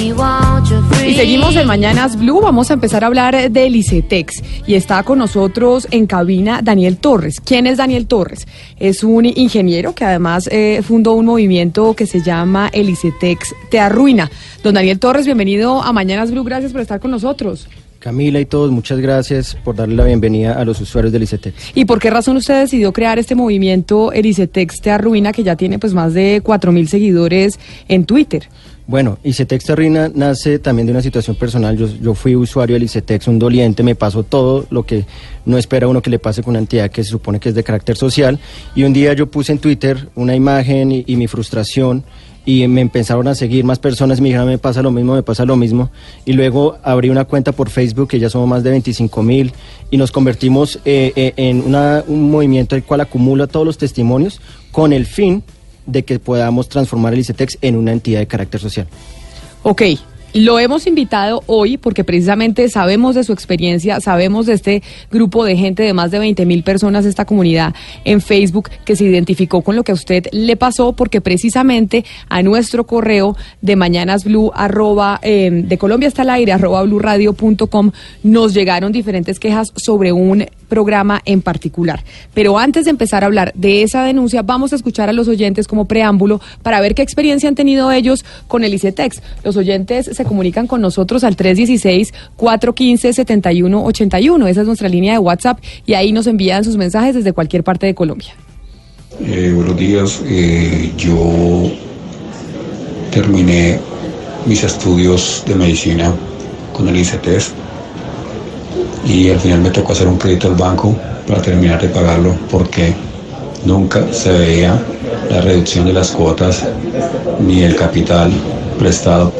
Y seguimos en Mañanas Blue, vamos a empezar a hablar del ICETEX y está con nosotros en cabina Daniel Torres. ¿Quién es Daniel Torres? Es un ingeniero que además eh, fundó un movimiento que se llama el ICETEX Te Arruina. Don Daniel Torres, bienvenido a Mañanas Blue, gracias por estar con nosotros. Camila y todos, muchas gracias por darle la bienvenida a los usuarios del ICETEX. ¿Y por qué razón usted decidió crear este movimiento, el ICETEX Te Arruina, que ya tiene pues más de 4.000 seguidores en Twitter? Bueno, ICETEX Rina nace también de una situación personal. Yo, fui usuario del ICETEX, un doliente, me pasó todo lo que no espera uno que le pase con una entidad que se supone que es de carácter social. Y un día yo puse en Twitter una imagen y, mi frustración y me empezaron a seguir más personas, me dijeron, me pasa lo mismo, me pasa lo mismo. Y luego abrí una cuenta por Facebook, que ya somos más de 25 mil, y nos convertimos eh, eh, en un movimiento el cual acumula todos los testimonios con el fin de que podamos transformar el ICETEX en una entidad de carácter social. Ok, lo hemos invitado hoy porque precisamente sabemos de su experiencia, sabemos de este grupo de gente de más de 20 mil personas, esta comunidad en Facebook que se identificó con lo que a usted le pasó porque precisamente a nuestro correo de mañanasblue arroba, em, de Colombia hasta el aire arroba com nos llegaron diferentes quejas sobre un programa en particular. Pero antes de empezar a hablar de esa denuncia, vamos a escuchar a los oyentes como preámbulo para ver qué experiencia han tenido ellos con el ICETEX. Los oyentes se comunican con nosotros al 316-415-7181. Esa es nuestra línea de WhatsApp y ahí nos envían sus mensajes desde cualquier parte de Colombia. Eh, buenos días, eh, yo terminé mis estudios de medicina con el ICETEX y al final me tocó hacer un crédito al banco para terminar de pagarlo porque nunca se veía la reducción de las cuotas ni el capital prestado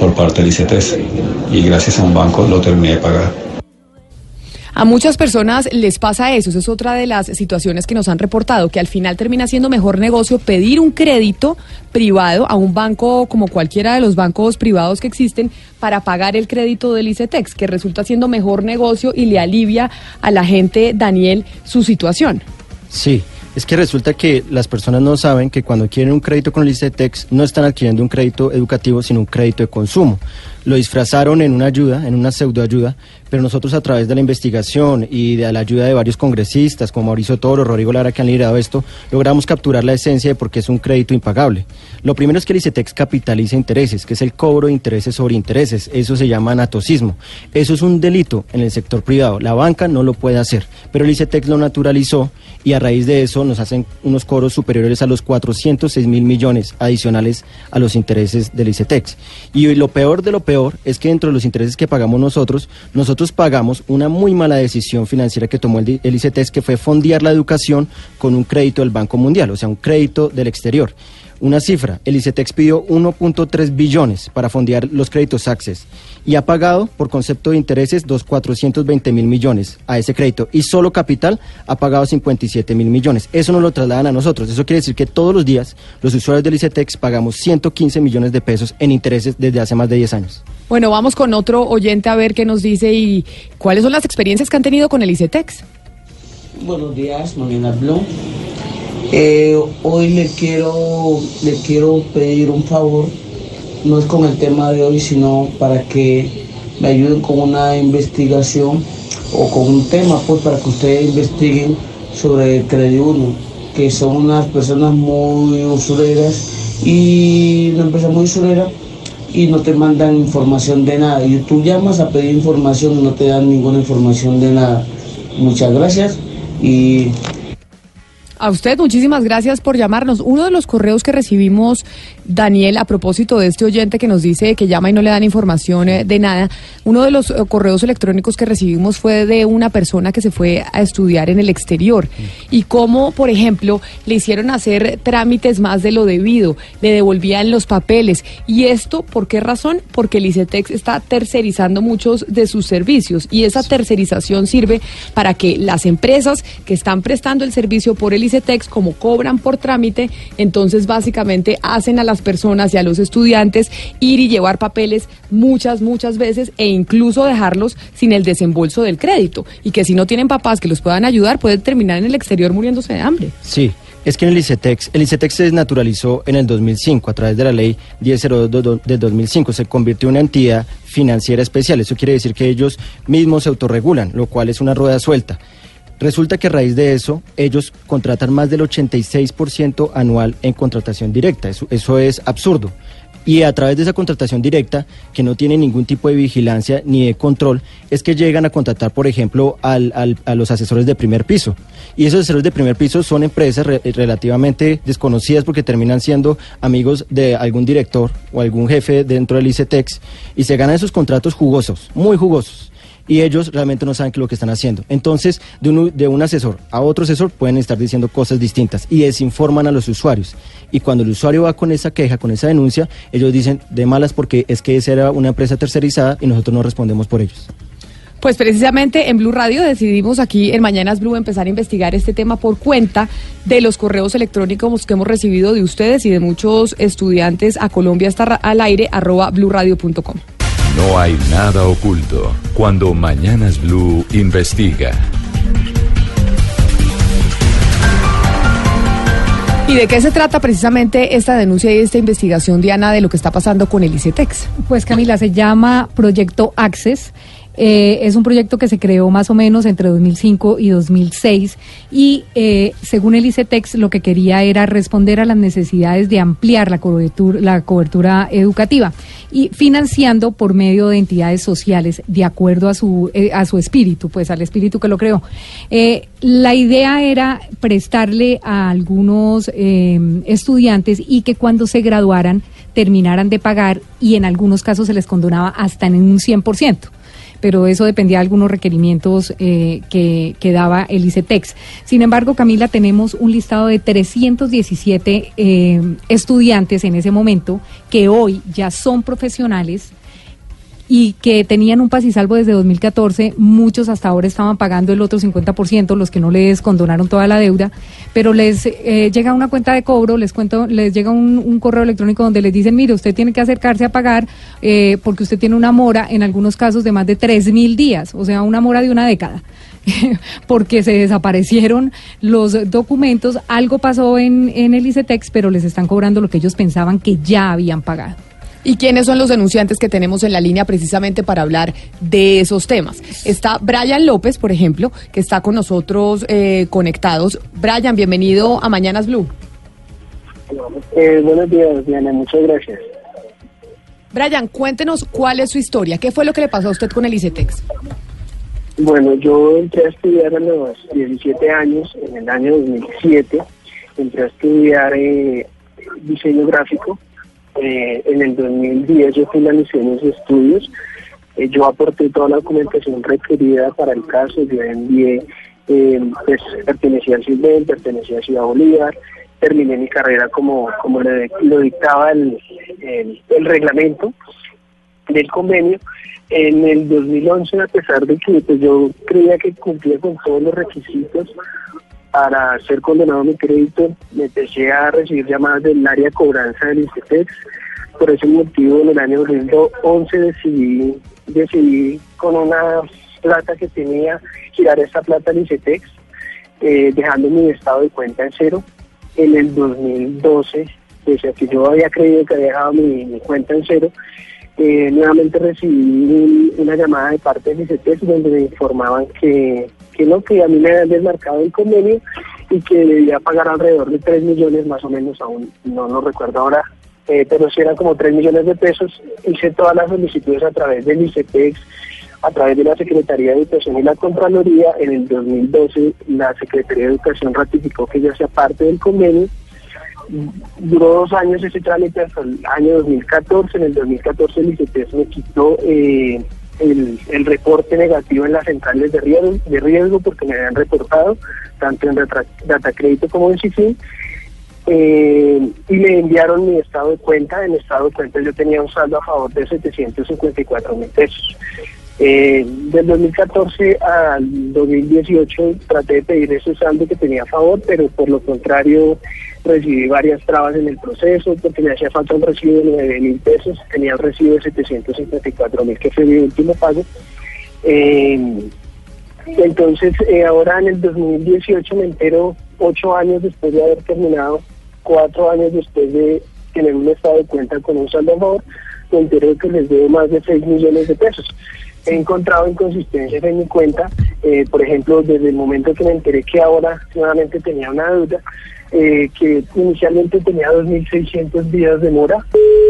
por parte del ICETES y gracias a un banco lo terminé de pagar. A muchas personas les pasa eso, esa es otra de las situaciones que nos han reportado, que al final termina siendo mejor negocio pedir un crédito privado a un banco como cualquiera de los bancos privados que existen para pagar el crédito del ICETEX, que resulta siendo mejor negocio y le alivia a la gente, Daniel, su situación. Sí. Es que resulta que las personas no saben que cuando quieren un crédito con el ICETEX no están adquiriendo un crédito educativo, sino un crédito de consumo lo disfrazaron en una ayuda, en una pseudoayuda, pero nosotros a través de la investigación y de la ayuda de varios congresistas como Mauricio Toro, Rodrigo Lara, que han liderado esto, logramos capturar la esencia de por qué es un crédito impagable. Lo primero es que el ICETEX capitaliza intereses, que es el cobro de intereses sobre intereses. Eso se llama anatosismo. Eso es un delito en el sector privado. La banca no lo puede hacer, pero el ICETEX lo naturalizó y a raíz de eso nos hacen unos cobros superiores a los 406 mil millones adicionales a los intereses del ICETEX. Y lo peor de lo peor es que dentro de los intereses que pagamos nosotros, nosotros pagamos una muy mala decisión financiera que tomó el, el ICETEX, que fue fondear la educación con un crédito del Banco Mundial, o sea, un crédito del exterior. Una cifra, el ICETEX pidió 1.3 billones para fondear los créditos Access y ha pagado por concepto de intereses 2.420 mil millones a ese crédito y solo capital ha pagado 57 mil millones. Eso no lo trasladan a nosotros. Eso quiere decir que todos los días los usuarios del ICETEX pagamos 115 millones de pesos en intereses desde hace más de 10 años. Bueno, vamos con otro oyente a ver qué nos dice y cuáles son las experiencias que han tenido con el ICETEX. Buenos días, Mariana Blum. Eh, hoy le quiero, le quiero pedir un favor, no es con el tema de hoy, sino para que me ayuden con una investigación o con un tema, pues para que ustedes investiguen sobre Crediuno, que son unas personas muy usureras y una empresa muy usurera y no te mandan información de nada. Y tú llamas a pedir información y no te dan ninguna información de nada. Muchas gracias y A usted muchísimas gracias por llamarnos. Uno de los correos que recibimos, Daniel, a propósito de este oyente que nos dice que llama y no le dan información eh, de nada, uno de los eh, correos electrónicos que recibimos fue de una persona que se fue a estudiar en el exterior y cómo, por ejemplo, le hicieron hacer trámites más de lo debido, le devolvían los papeles. ¿Y esto por qué razón? Porque el ICETEX está tercerizando muchos de sus servicios y esa tercerización sirve para que las empresas que están prestando el servicio por el ICETEX, como cobran por trámite, entonces básicamente hacen a las personas y a los estudiantes ir y llevar papeles muchas, muchas veces e incluso dejarlos sin el desembolso del crédito. Y que si no tienen papás que los puedan ayudar, pueden terminar en el exterior muriéndose de hambre. Sí, es que en el ICETEX, el ICETEX se desnaturalizó en el 2005 a través de la ley 1002 del 2005, se convirtió en una entidad financiera especial. Eso quiere decir que ellos mismos se autorregulan, lo cual es una rueda suelta. Resulta que a raíz de eso, ellos contratan más del 86% anual en contratación directa. Eso, eso es absurdo. Y a través de esa contratación directa, que no tiene ningún tipo de vigilancia ni de control, es que llegan a contratar, por ejemplo, al, al, a los asesores de primer piso. Y esos asesores de primer piso son empresas re- relativamente desconocidas porque terminan siendo amigos de algún director o algún jefe dentro del ICETEX y se ganan esos contratos jugosos, muy jugosos y ellos realmente no saben qué es lo que están haciendo. Entonces, de un, asesor a otro asesor pueden estar diciendo cosas distintas y desinforman a los usuarios. Y cuando el usuario va con esa queja, con esa denuncia, ellos dicen de malas porque es que esa era una empresa tercerizada y nosotros no respondemos por ellos. Pues precisamente en Blue Radio decidimos aquí en Mañanas Blue empezar a investigar este tema por cuenta de los correos electrónicos que hemos recibido de ustedes y de muchos estudiantes a Colombia está al aire arroba bluradio.com. No hay nada oculto cuando Mañanas Blue investiga. ¿Y de qué se trata precisamente esta denuncia y esta investigación, Diana, de lo que está pasando con el ICETEX? Pues Camila, se llama Proyecto Access. Eh, es un proyecto que se creó más o menos entre 2005 y 2006 y eh, según el ICETEX lo que quería era responder a las necesidades de ampliar la cobertura, la cobertura educativa y financiando por medio de entidades sociales de acuerdo a su, eh, a su espíritu, pues al espíritu que lo creó. Eh, la idea era prestarle a algunos eh, estudiantes y que cuando se graduaran terminaran de pagar y en algunos casos se les condonaba hasta en un 100% pero eso dependía de algunos requerimientos eh, que, daba el ICETEX. Sin embargo, Camila, tenemos un listado de 317 eh, estudiantes en ese momento que hoy ya son profesionales y que tenían un pas y salvo desde 2014, muchos hasta ahora estaban pagando el otro 50%, los que no les condonaron toda la deuda, pero les eh, llega una cuenta de cobro, les cuento, les llega un, correo electrónico donde les dicen, mire, usted tiene que acercarse a pagar eh, porque usted tiene una mora, en algunos casos de más de 3 mil días, o sea, una mora de una década. porque se desaparecieron los documentos, algo pasó en, en el ICETEX, pero les están cobrando lo que ellos pensaban que ya habían pagado. ¿Y quiénes son los denunciantes que tenemos en la línea precisamente para hablar de esos temas? Está Brian López, por ejemplo, que está con nosotros eh, conectados. Brian, bienvenido a Mañanas Blue. Eh, buenos días, Diana, muchas gracias. Brian, cuéntenos cuál es su historia. ¿Qué fue lo que le pasó a usted con el ICETEX? Bueno, yo entré a estudiar a los 17 años, en el año 2007. Entré a estudiar eh, diseño gráfico eh, en el 2010 yo finalicé mis estudios, eh, yo aporté toda la documentación requerida para el caso, yo envié, eh, pues pertenecía al CISBEN, pertenecía a Ciudad Bolívar, terminé mi carrera como, como lo, lo dictaba el, el, el, reglamento del convenio. En el 2011, a pesar de que pues, yo creía que cumplía con todos los requisitos, para ser condenado mi crédito, me empecé a recibir llamadas del área de cobranza del ICETEX. Por ese motivo, en el año 2011 decidí, decidí con una plata que tenía girar esta plata al ICETEX, eh, dejando mi estado de cuenta en cero. En el 2012, pese a que yo había creído que había dejado mi, mi cuenta en cero, eh, nuevamente recibí una llamada de parte del ICETEX donde me informaban que que no, que a mí me habían desmarcado el convenio y que debía pagar alrededor de 3 millones más o menos, aún no lo recuerdo ahora, eh, pero si eran como 3 millones de pesos. Hice todas las solicitudes a través del ICETEX, a través de la Secretaría de Educación y la Contraloría. En el 2012 la Secretaría de Educación ratificó que ya sea parte del convenio. Duró dos años ese trámite hasta el año 2014. En el 2014 el ICETEX me quitó eh, el, el reporte negativo en las centrales de riesgo, porque me habían reportado tanto en Data, Data Crédito como en CIFIN eh, y me enviaron mi estado de cuenta. En estado de cuenta yo tenía un saldo a favor de 754 mil pesos. Eh, del 2014 al 2018 traté de pedir ese saldo que tenía a favor, pero por lo contrario recibí varias trabas en el proceso porque me hacía falta un recibo de 9 mil pesos, tenía el recibo de 754 mil que fue mi último pago. Eh, entonces eh, ahora en el 2018 me entero ocho años después de haber terminado, cuatro años después de tener un estado de cuenta con un saldo favor, me entero que les debo más de 6 millones de pesos he encontrado inconsistencias en mi cuenta, eh, por ejemplo, desde el momento que me enteré que ahora nuevamente tenía una deuda, eh, que inicialmente tenía 2.600 días de mora,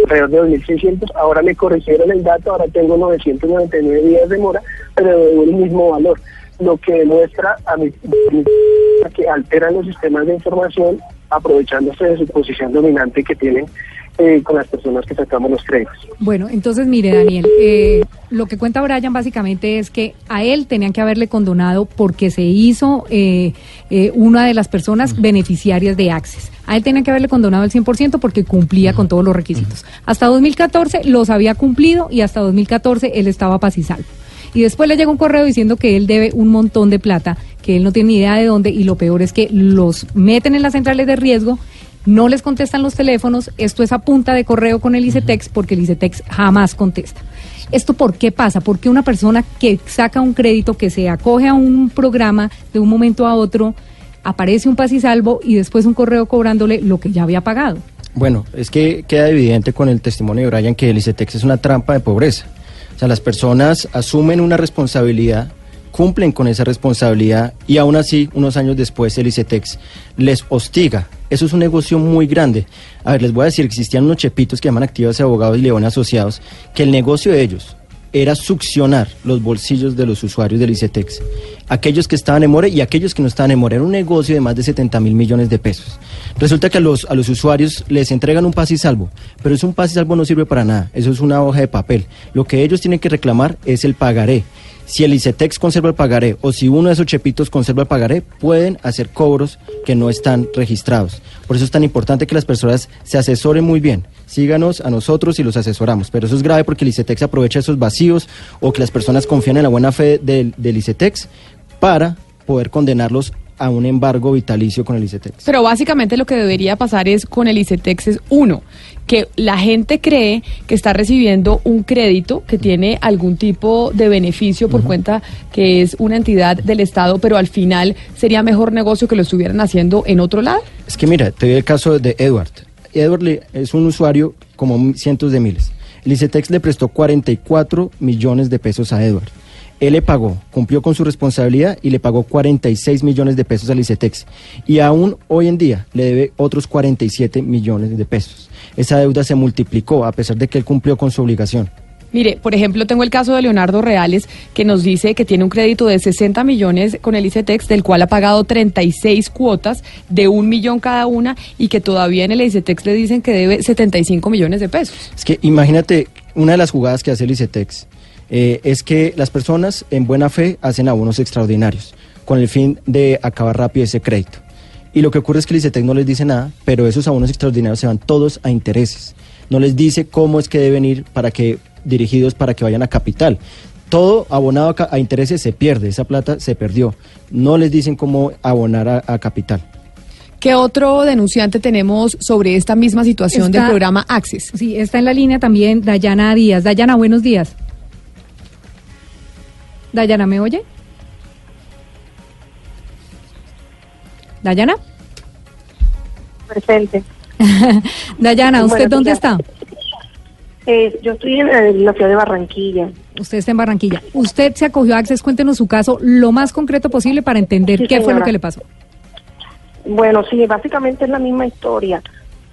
alrededor de 2.600, ahora me corrigieron el dato, ahora tengo 999 días de mora, pero debo el mismo valor, lo que demuestra a mi, que alteran los sistemas de información aprovechándose de su posición dominante que tienen eh, con las personas que sacamos los créditos. Bueno, entonces mire, Daniel, eh, lo que cuenta Brian básicamente es que a él tenían que haberle condonado porque se hizo eh, una de las personas beneficiarias de Access. A él tenían que haberle condonado el 100% porque cumplía con todos los requisitos. Hasta 2014 los había cumplido y hasta 2014 él estaba paz y salvo. Y después le llega un correo diciendo que él debe un montón de plata, que él no tiene ni idea de dónde y lo peor es que los meten en las centrales de riesgo no les contestan los teléfonos, esto es a punta de correo con el ICETEX porque el ICETEX jamás contesta. ¿Esto por qué pasa? Porque una persona que saca un crédito, que se acoge a un programa de un momento a otro, aparece un pas y salvo y después un correo cobrándole lo que ya había pagado. Bueno, es que queda evidente con el testimonio de Brian que el ICETEX es una trampa de pobreza. O sea, las personas asumen una responsabilidad cumplen con esa responsabilidad y aún así, unos años después, el ICETEX les hostiga. Eso es un negocio muy grande. A ver, les voy a decir, existían unos chepitos que llaman activos de abogados y león asociados, que el negocio de ellos era succionar los bolsillos de los usuarios del ICETEX. Aquellos que estaban en More y aquellos que no estaban en More. Era un negocio de más de 70 mil millones de pesos. Resulta que a los, a los usuarios les entregan un pase y salvo, pero es un pase y salvo no sirve para nada. Eso es una hoja de papel. Lo que ellos tienen que reclamar es el pagaré si el ICETEX conserva el pagaré o si uno de esos chepitos conserva el pagaré, pueden hacer cobros que no están registrados. Por eso es tan importante que las personas se asesoren muy bien. Síganos a nosotros y los asesoramos. Pero eso es grave porque el ICETEX aprovecha esos vacíos o que las personas confían en la buena fe del, del ICETEX para poder condenarlos a un embargo vitalicio con el ICETEX. Pero básicamente lo que debería pasar es con el ICETEX es uno, que la gente cree que está recibiendo un crédito que tiene algún tipo de beneficio por cuenta que es una entidad del Estado, pero al final sería mejor negocio que lo estuvieran haciendo en otro lado. Es que mira, te doy el caso de Edward. Edward es un usuario como cientos de miles. El ICETEX le prestó 44 millones de pesos a Edward. Él le pagó, cumplió con su responsabilidad y le pagó 46 millones de pesos al ICETEX. Y aún hoy en día le debe otros 47 millones de pesos. Esa deuda se multiplicó a pesar de que él cumplió con su obligación. Mire, por ejemplo, tengo el caso de Leonardo Reales, que nos dice que tiene un crédito de 60 millones con el ICETEX, del cual ha pagado 36 cuotas de un millón cada una y que todavía en el ICETEX le dicen que debe 75 millones de pesos. Es que imagínate una de las jugadas que hace el ICETEX eh, es que las personas en buena fe hacen abonos extraordinarios con el fin de acabar rápido ese crédito. Y lo que ocurre es que el ICETEC no les dice nada, pero esos abonos extraordinarios se van todos a intereses. No les dice cómo es que deben ir para que dirigidos para que vayan a capital. Todo abonado a, intereses se pierde, esa plata se perdió. No les dicen cómo abonar a, a capital. ¿Qué otro denunciante tenemos sobre esta misma situación Está- del programa Access? Sí, está en la línea también Dayana Díaz. Dayana, buenos días. Dayana, ¿me oye? Dayana. Presente. Dayana, ¿usted dónde está? Eh, yo estoy en, la ciudad de Barranquilla. Usted está en Barranquilla. Usted se acogió a Access. Cuéntenos su caso lo más concreto posible para entender Sí, qué fue lo que le pasó. Bueno, sí, básicamente es la misma historia.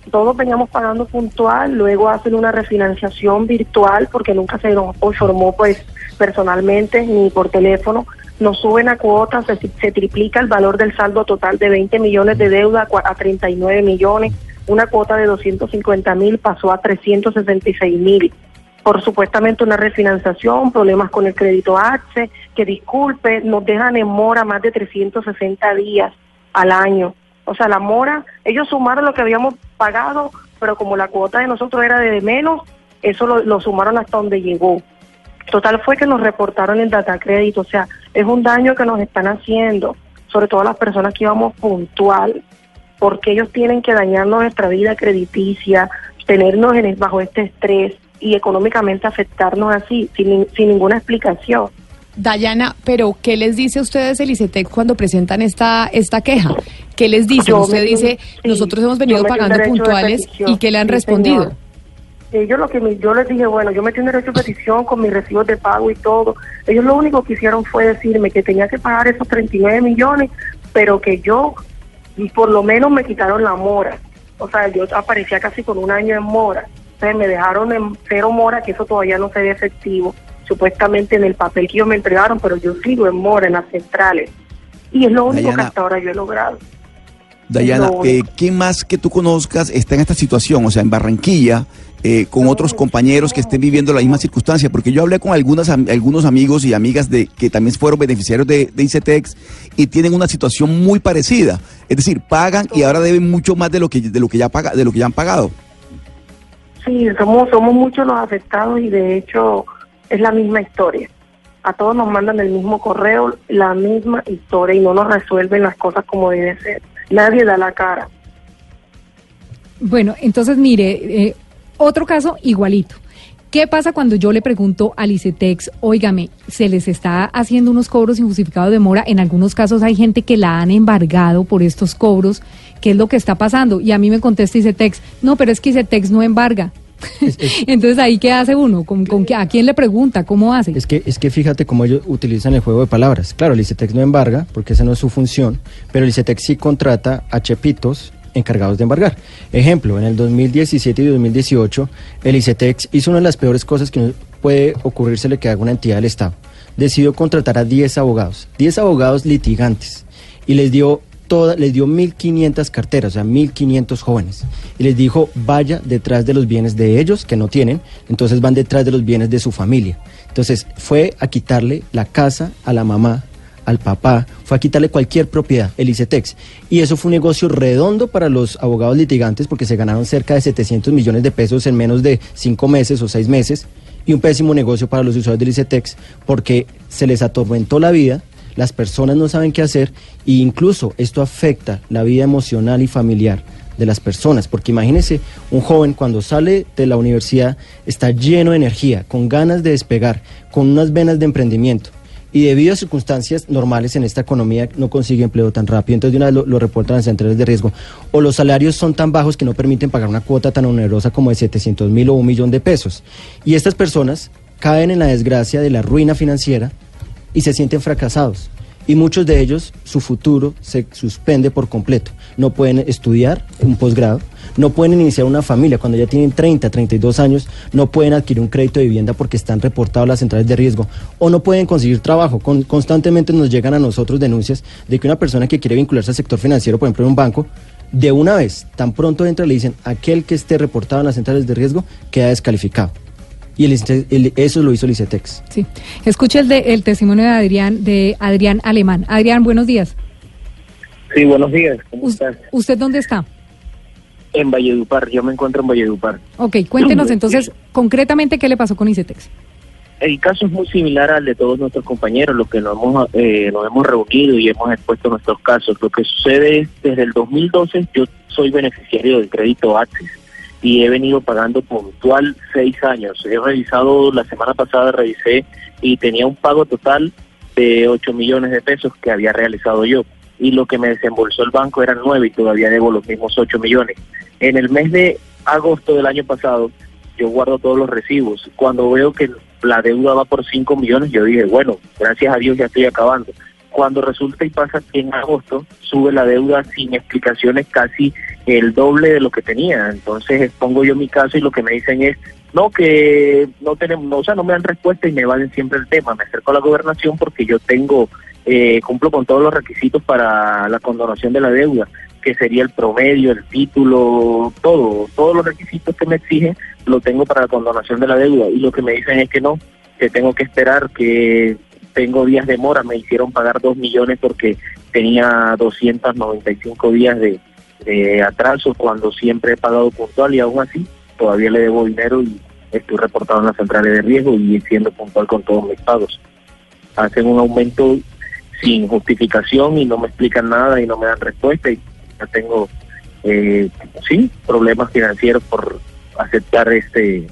Todos veníamos pagando puntual, luego hacen una refinanciación virtual porque nunca se nos informó pues personalmente ni por teléfono, nos suben a cuotas, se, se triplica el valor del saldo total de 20 millones de deuda a cua- a 39 millones, una cuota de 250 mil pasó a 366 mil por supuestamente una refinanciación, problemas con el crédito AXE, que disculpe, nos dejan en mora más de 360 días al año. O sea, la mora, ellos sumaron lo que habíamos pagado, pero como la cuota de nosotros era de menos, eso lo sumaron hasta donde llegó. Total fue que nos reportaron el data crédito, o sea, es un daño que nos están haciendo, sobre todo las personas que íbamos puntual, porque ellos tienen que dañarnos nuestra vida crediticia, tenernos en el- bajo este estrés y económicamente afectarnos así, sin, sin ninguna explicación. Dayana, pero ¿qué les dice a ustedes el ICETEC cuando presentan esta esta queja? ¿Qué les dicen? Yo Usted dice, sí, nosotros hemos venido pagando puntuales y ¿qué le han sí, respondido? señor. Ellos lo que me- yo les dije, bueno, yo metí un derecho de petición con mis recibos de pago y todo. Ellos lo único que hicieron fue decirme que tenía que pagar esos 39 millones, pero que yo, y por lo menos me quitaron la mora. O sea, yo aparecía casi con un año en mora. Entonces me dejaron en cero mora, que eso todavía no se ve efectivo, supuestamente en el papel que ellos me entregaron, pero yo sigo en mora en las centrales. Y es lo único que hasta ahora yo he logrado. Dayana, eh, ¿quién más que tú conozcas está en esta situación? O sea, en Barranquilla, eh, con otros compañeros que estén viviendo la misma circunstancia, porque yo hablé con algunas, algunos amigos y amigas de que también fueron beneficiarios de, de ICETEX y tienen una situación muy parecida. Es decir, pagan y ahora deben mucho más de lo que, de lo que, ya, paga, de lo que ya han pagado. Sí, somos, somos muchos los afectados y de hecho es la misma historia. A todos nos mandan el mismo correo, la misma historia y no nos resuelven las cosas como debe ser. Nadie da la cara. Bueno, entonces mire, eh, otro caso igualito. ¿Qué pasa cuando yo le pregunto al ICETEX, óigame, se les está haciendo unos cobros injustificados de mora? En algunos casos hay gente que la han embargado por estos cobros. ¿Qué es lo que está pasando? Y a mí me contesta ICETEX, no, pero es que ICETEX no embarga. Entonces ahí qué hace uno, ¿Con, con qué- a quién le pregunta, cómo hace. Es que, es que fíjate cómo ellos utilizan el juego de palabras. Claro, el ICETEX no embarga, porque esa no es su función, pero el ICETEX sí contrata a chepitos encargados de embargar. Ejemplo, en el 2017 y 2018, el ICETEX hizo una de las peores cosas que puede ocurrírsele que haga una entidad del Estado. Decidió contratar a 10 abogados, 10 abogados litigantes, y les dio toda, les dio 1.500 carteras, o sea, 1.500 jóvenes. Y les dijo, vaya detrás de los bienes de ellos, que no tienen, entonces van detrás de los bienes de su familia. Entonces fue a quitarle la casa a la mamá, al papá, fue a quitarle cualquier propiedad, el ICETEX. Y eso fue un negocio redondo para los abogados litigantes porque se ganaron cerca de 700 millones de pesos en menos de 5 meses o 6 meses. Y un pésimo negocio para los usuarios del ICETEX porque se les atormentó la vida, las personas no saben qué hacer e incluso esto afecta la vida emocional y familiar de las personas, porque imagínense, un joven cuando sale de la universidad está lleno de energía, con ganas de despegar, con unas venas de emprendimiento, y debido a circunstancias normales en esta economía no consigue empleo tan rápido, entonces de una vez lo, reportan a centrales de riesgo, o los salarios son tan bajos que no permiten pagar una cuota tan onerosa como de 700 mil o un millón de pesos. Y estas personas caen en la desgracia de la ruina financiera y se sienten fracasados. Y muchos de ellos, su futuro se suspende por completo. No pueden estudiar un posgrado, no pueden iniciar una familia cuando ya tienen 30, 32 años, no pueden adquirir un crédito de vivienda porque están reportados las centrales de riesgo, o no pueden conseguir trabajo. Con- constantemente nos llegan a nosotros denuncias de que una persona que quiere vincularse al sector financiero, por ejemplo en un banco, de una vez, tan pronto entra, le dicen, aquel que esté reportado en las centrales de riesgo queda descalificado. Y el el- eso lo hizo el ICETEX. Sí. Escuche el, de, el testimonio de Adrián, de Adrián Alemán. Adrián, buenos días. Sí, buenos días. ¿Cómo estás? ¿Usted dónde está? En Valledupar, yo me encuentro en Valledupar. Ok, cuéntenos entonces concretamente qué le pasó con ICETEX. El caso es muy similar al de todos nuestros compañeros, los que nos hemos, eh, nos hemos reunido y hemos expuesto nuestros casos. Lo que sucede es, desde el 2012 yo soy beneficiario del crédito Axis y he venido pagando puntual seis años. He revisado, la semana pasada revisé y tenía un pago total de 8 millones de pesos que había realizado yo. Y lo que me desembolsó el banco eran 9 y todavía debo los mismos 8 millones. En el mes de agosto del año pasado, yo guardo todos los recibos. Cuando veo que la deuda va por 5 millones, yo dije, bueno, gracias a Dios ya estoy acabando. Cuando resulta y pasa que en agosto sube la deuda sin explicaciones casi el doble de lo que tenía. Entonces expongo yo mi caso y lo que me dicen es, no, que no tenemos, no, o sea, no me dan respuesta y me valen siempre el tema. Me acerco a la gobernación porque yo tengo, eh, cumplo con todos los requisitos para la condonación de la deuda, que sería el promedio, el título, todo, todos los requisitos que me exigen, lo tengo para la condonación de la deuda. Y lo que me dicen es que no, que tengo que esperar, que tengo días de mora, me hicieron pagar dos millones porque tenía 295 días de, de atraso cuando siempre he pagado puntual y aún así todavía le debo dinero y estoy reportado en las centrales de riesgo y siendo puntual con todos mis pagos. Hacen un aumento sin justificación y no me explican nada y no me dan respuesta y ya tengo, eh, sí, problemas financieros por aceptar este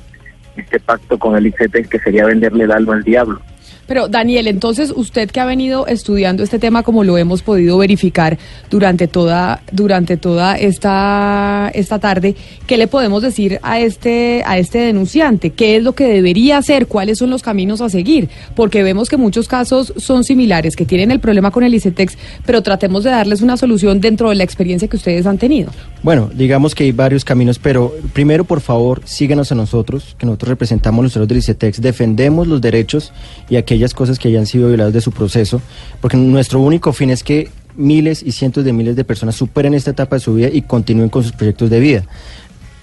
este pacto con el ICT que sería venderle el alma al diablo. Pero Daniel, entonces usted que ha venido estudiando este tema como lo hemos podido verificar durante toda durante toda esta esta tarde, ¿qué le podemos decir a este a este denunciante? ¿Qué es lo que debería hacer? ¿Cuáles son los caminos a seguir? Porque vemos que muchos casos son similares, que tienen el problema con el ICETEX, pero tratemos de darles una solución dentro de la experiencia que ustedes han tenido. Bueno, digamos que hay varios caminos, pero primero, por favor, síguenos a nosotros, que nosotros representamos los usuarios del ICETEX, defendemos los derechos y aquellas cosas que hayan sido violadas de su proceso, porque nuestro único fin es que miles y cientos de miles de personas superen esta etapa de su vida y continúen con sus proyectos de vida.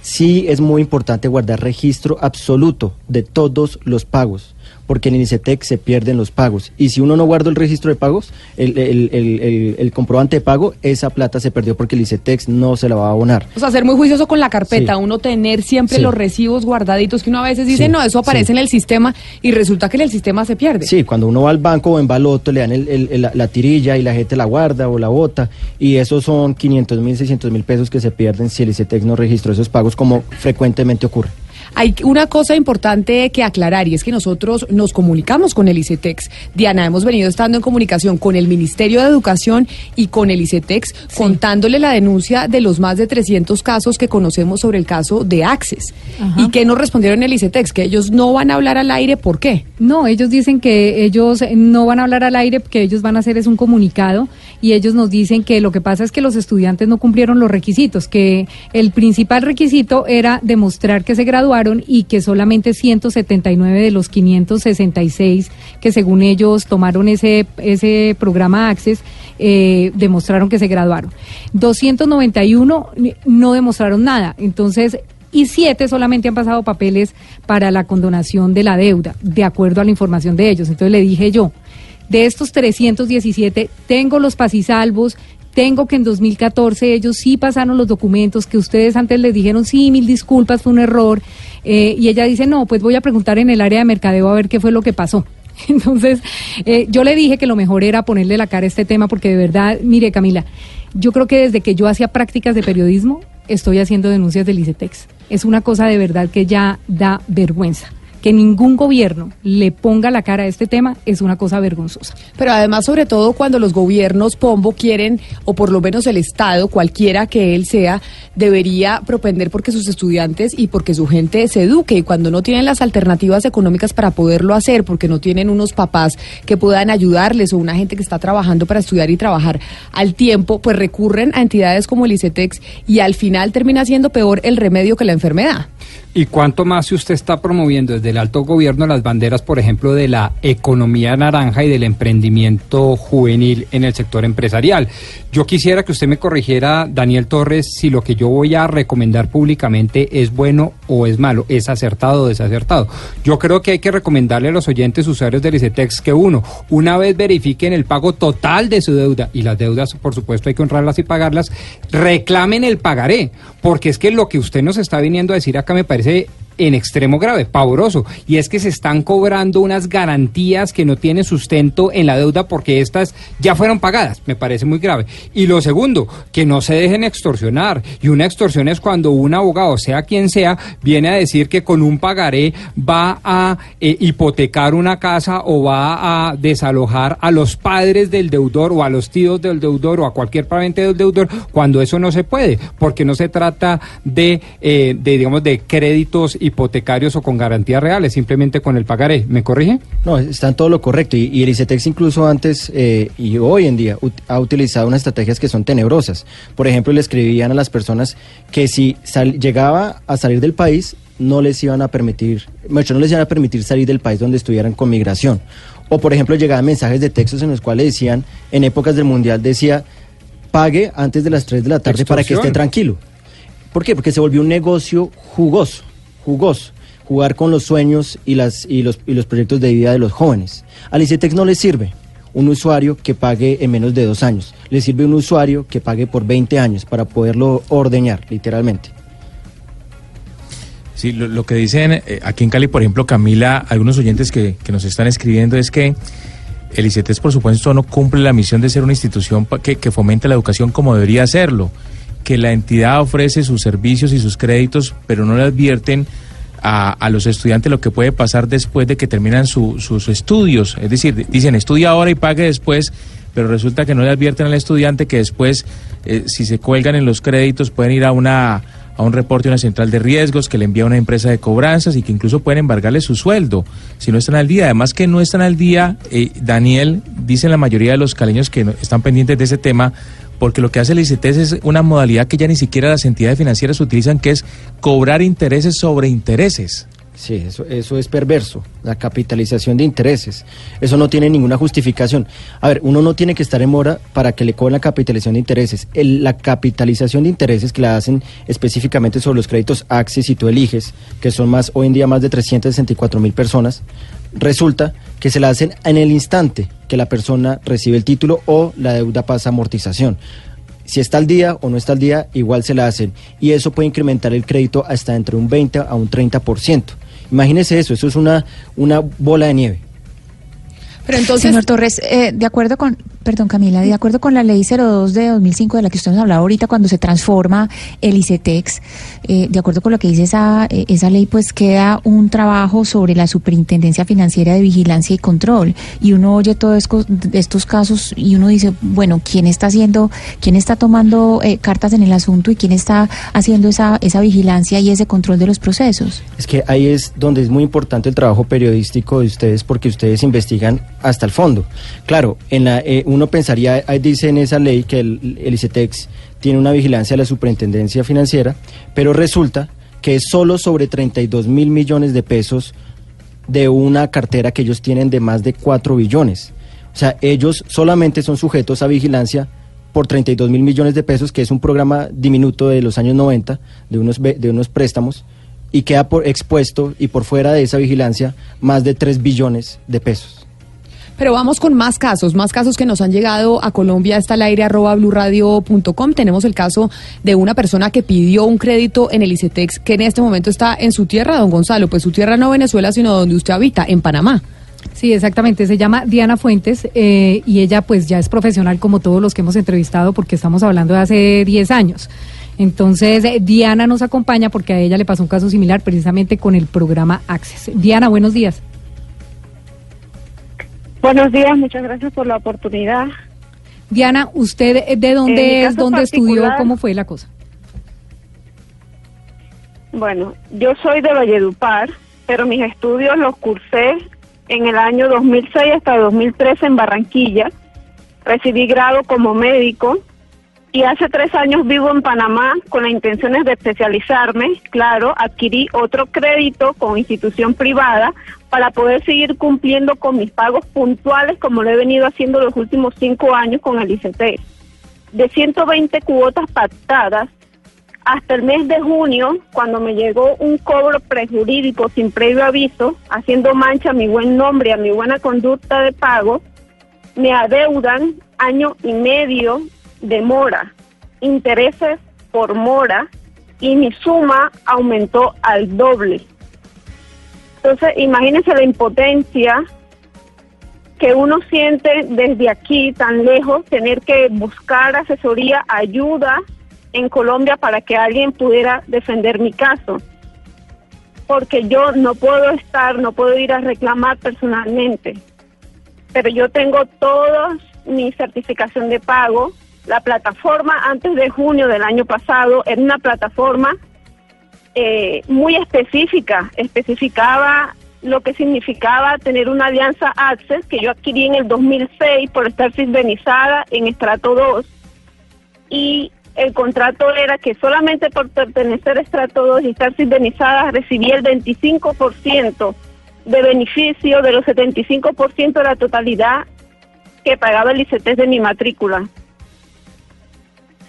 Sí es muy importante guardar registro absoluto de todos los pagos porque en INICETEC se pierden los pagos. Y si uno no guarda el registro de pagos, el, el, el, el comprobante de pago, esa plata se perdió porque el ICETEX no se la va a abonar. O sea, ser muy juicioso con la carpeta, uno tener siempre Sí. los recibos guardaditos, que uno a veces dice, Sí, no, eso aparece en el sistema y resulta que en el sistema se pierde. Sí, cuando uno va al banco o en Baloto le dan la, la tirilla y la gente la guarda o la bota y esos son 500 mil, 600 mil pesos que se pierden si el ICETEX no registró esos pagos como frecuentemente ocurre. Hay una cosa importante que aclarar y es que nosotros nos comunicamos con el ICETEX. Diana, hemos venido estando en comunicación con el Ministerio de Educación y con el ICETEX contándole la denuncia de los más de 300 casos que conocemos sobre el caso de Access. Ajá. ¿Y qué nos respondieron el ICETEX? Que ellos no van a hablar al aire, ¿por qué? No, ellos dicen que ellos no van a hablar al aire, que ellos van a hacer es un comunicado y ellos nos dicen que lo que pasa es que los estudiantes no cumplieron los requisitos, que el principal requisito era demostrar que se graduaron y que solamente 179 de los 566 que según ellos tomaron ese, ese programa Access eh, demostraron que se graduaron. 291 no demostraron nada. Entonces, y siete solamente han pasado papeles para la condonación de la deuda, de acuerdo a la información de ellos. Entonces le dije yo, de estos 317, tengo los pasisalvos, tengo que en 2014 ellos sí pasaron los documentos, que ustedes antes les dijeron, sí, mil disculpas, fue un error. Eh, y ella dice, no, pues voy a preguntar en el área de mercadeo a ver qué fue lo que pasó. Entonces, eh, yo le dije que lo mejor era ponerle la cara a este tema, porque de verdad, mire Camila, yo creo que desde que yo hacía prácticas de periodismo, estoy haciendo denuncias del ICETEX. Es una cosa de verdad que ya da vergüenza. Que ningún gobierno le ponga la cara a este tema es una cosa vergonzosa. Pero además, sobre todo cuando los gobiernos Pombo quieren, o por lo menos el Estado, cualquiera que él sea, debería propender porque sus estudiantes y porque su gente se eduque. Y cuando no tienen las alternativas económicas para poderlo hacer, porque no tienen unos papás que puedan ayudarles o una gente que está trabajando para estudiar y trabajar al tiempo, pues recurren a entidades como el ICETEX y al final termina siendo peor el remedio que la enfermedad. ¿Y cuánto más si usted está promoviendo desde alto gobierno las banderas, por ejemplo, de la economía naranja y del emprendimiento juvenil en el sector empresarial? Yo quisiera que usted me corrigiera, Daniel Torres, si lo que yo voy a recomendar públicamente es bueno o es malo, es acertado o desacertado. Yo creo que hay que recomendarle a los oyentes usuarios del ICETEX que uno, una vez verifiquen el pago total de su deuda, y las deudas, por supuesto, hay que honrarlas y pagarlas, reclamen el pagaré, porque es que lo que usted nos está viniendo a decir acá me parece en extremo grave, pavoroso, y es que se están cobrando unas garantías que no tienen sustento en la deuda porque estas ya fueron pagadas, me parece muy grave. Y lo segundo, que no se dejen extorsionar, y una extorsión es cuando un abogado, sea quien sea, viene a decir que con un pagaré va a eh, hipotecar una casa o va a desalojar a los padres del deudor o a los tíos del deudor o a cualquier pariente del deudor, cuando eso no se puede, porque no se trata de, eh, de digamos, de créditos hipotecarios o con garantías reales, simplemente con el pagaré. ¿Me corrige? No, está en todo lo correcto. Y, y el ICETEX incluso antes eh, y hoy en día ut- ha utilizado unas estrategias que son tenebrosas. Por ejemplo, le escribían a las personas que si llegaba a salir del país, no les iban a permitir, mucho no les iban a permitir salir del país donde estuvieran con migración. O por ejemplo, llegaban mensajes de textos en los cuales decían, en épocas del Mundial decía, pague antes de las 3 de la tarde para que esté tranquilo. ¿Por qué? Porque se volvió un negocio jugoso, jugoso, jugar con los sueños y, las, y, los, y los proyectos de vida de los jóvenes. Al ICETEX no le sirve un usuario que pague en menos de dos años, le sirve un usuario que pague por 20 años para poderlo ordeñar, literalmente. Sí, lo, que dicen eh, aquí en Cali, por ejemplo, Camila, algunos oyentes que, nos están escribiendo es que el ICETEX, por supuesto, no cumple la misión de ser una institución que, que fomente la educación como debería hacerlo, que la entidad ofrece sus servicios y sus créditos, pero no le advierten a, a los estudiantes lo que puede pasar después de que terminan su- sus estudios. Es decir, dicen estudia ahora y pague después, pero resulta que no le advierten al estudiante que después, eh, si se cuelgan en los créditos, pueden ir a una a un reporte a una central de riesgos que le envía una empresa de cobranzas y que incluso pueden embargarle su sueldo si no están al día. Además que no están al día, eh, Daniel, dicen la mayoría de los caleños que están pendientes de ese tema, porque lo que hace el ICETEX es una modalidad que ya ni siquiera las entidades financieras utilizan, que es cobrar intereses sobre intereses. Sí, eso, es perverso, la capitalización de intereses. Eso no tiene ninguna justificación. A ver, uno no tiene que estar en mora para que le cobren la capitalización de intereses. La capitalización de intereses que la hacen específicamente sobre los créditos Axis y tú eliges, que son más hoy en día más de 364 mil personas, resulta que se la hacen en el instante que la persona recibe el título o la deuda pasa a amortización. Si está al día o no está al día, igual se la hacen. Y eso puede incrementar el crédito hasta entre un 20 a un 30%. Imagínese eso, eso es una, una bola de nieve. Pero entonces, Señor Torres, eh, de acuerdo con, perdón Camila, de acuerdo con la ley 02 de 2005 de la que usted nos hablaba ahorita cuando se transforma el ICETEX, eh, de acuerdo con lo que dice esa, eh, esa ley, pues queda un trabajo sobre la Superintendencia Financiera de Vigilancia y Control. Y uno oye todos estos casos y uno dice, bueno, ¿quién está haciendo, quién está tomando eh, cartas en el asunto y quién está haciendo esa, esa vigilancia y ese control de los procesos? Es que ahí es donde es muy importante el trabajo periodístico de ustedes porque ustedes investigan hasta el fondo. Claro, en la, eh, uno pensaría, dice en esa ley que el, el ICETEX tiene una vigilancia de la superintendencia financiera, pero resulta que es solo sobre 32 mil millones de pesos de una cartera que ellos tienen de más de 4 billones. O sea, ellos solamente son sujetos a vigilancia por 32 mil millones de pesos, que es un programa diminuto de los años 90, de unos, de unos préstamos, y queda por expuesto y por fuera de esa vigilancia más de 3 billones de pesos. Pero vamos con más casos, más casos que nos han llegado a Colombia. Está al aire arroba blurradio.com. Tenemos el caso de una persona que pidió un crédito en el ICETEX que en este momento está en su tierra, don Gonzalo. Pues su tierra no Venezuela, sino donde usted habita, en Panamá. Sí, exactamente. Se llama Diana Fuentes eh, y ella pues ya es profesional como todos los que hemos entrevistado porque estamos hablando de hace 10 años. Entonces, eh, Diana nos acompaña porque a ella le pasó un caso similar precisamente con el programa Access. Diana, buenos días. Buenos días, muchas gracias por la oportunidad. Diana, ¿usted de dónde es, dónde estudió, cómo fue la cosa? Bueno, yo soy de Valledupar, pero mis estudios los cursé en el año 2006 hasta 2013 en Barranquilla. Recibí grado como médico y hace tres años vivo en Panamá con las intenciones de especializarme. Claro, adquirí otro crédito con institución privada para poder seguir cumpliendo con mis pagos puntuales como lo he venido haciendo los últimos cinco años con el ICT. De 120 cuotas pactadas, hasta el mes de junio, cuando me llegó un cobro prejurídico sin previo aviso, haciendo mancha a mi buen nombre a mi buena conducta de pago, me adeudan año y medio de mora, intereses por mora, y mi suma aumentó al doble. Entonces, imagínense la impotencia que uno siente desde aquí, tan lejos, tener que buscar asesoría, ayuda en Colombia para que alguien pudiera defender mi caso. Porque yo no puedo estar, no puedo ir a reclamar personalmente. Pero yo tengo toda mi certificación de pago. La plataforma antes de junio del año pasado era una plataforma eh, muy específica, especificaba lo que significaba tener una alianza Access que yo adquirí en el 2006 por estar sisbenizada en estrato 2 y el contrato era que solamente por pertenecer a estrato 2 y estar sisbenizada recibía el 25% de beneficio de los 75% de la totalidad que pagaba el ICT de mi matrícula.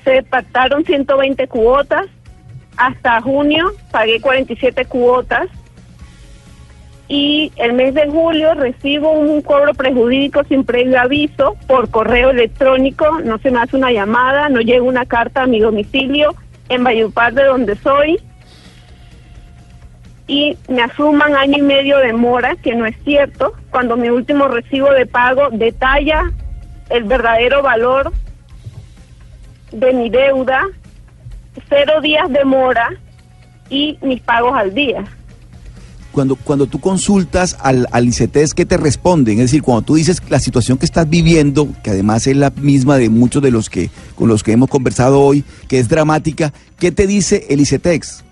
Se pactaron 120 cuotas, hasta junio pagué 47 cuotas. Y el mes de julio recibo un cobro prejurídico sin previo aviso por correo electrónico, no se me hace una llamada, no llega una carta a mi domicilio en Valledupar de donde soy. Y me asuman año y medio de mora, que no es cierto, cuando mi último recibo de pago detalla el verdadero valor de mi deuda, cero días de mora y mis pagos al día. Cuando, cuando tú consultas al, al ICETES, ¿qué te responden? Es decir, cuando tú dices la situación que estás viviendo, que además es la misma de muchos de los que con los que hemos conversado hoy, que es dramática, ¿qué te dice el ICETEX?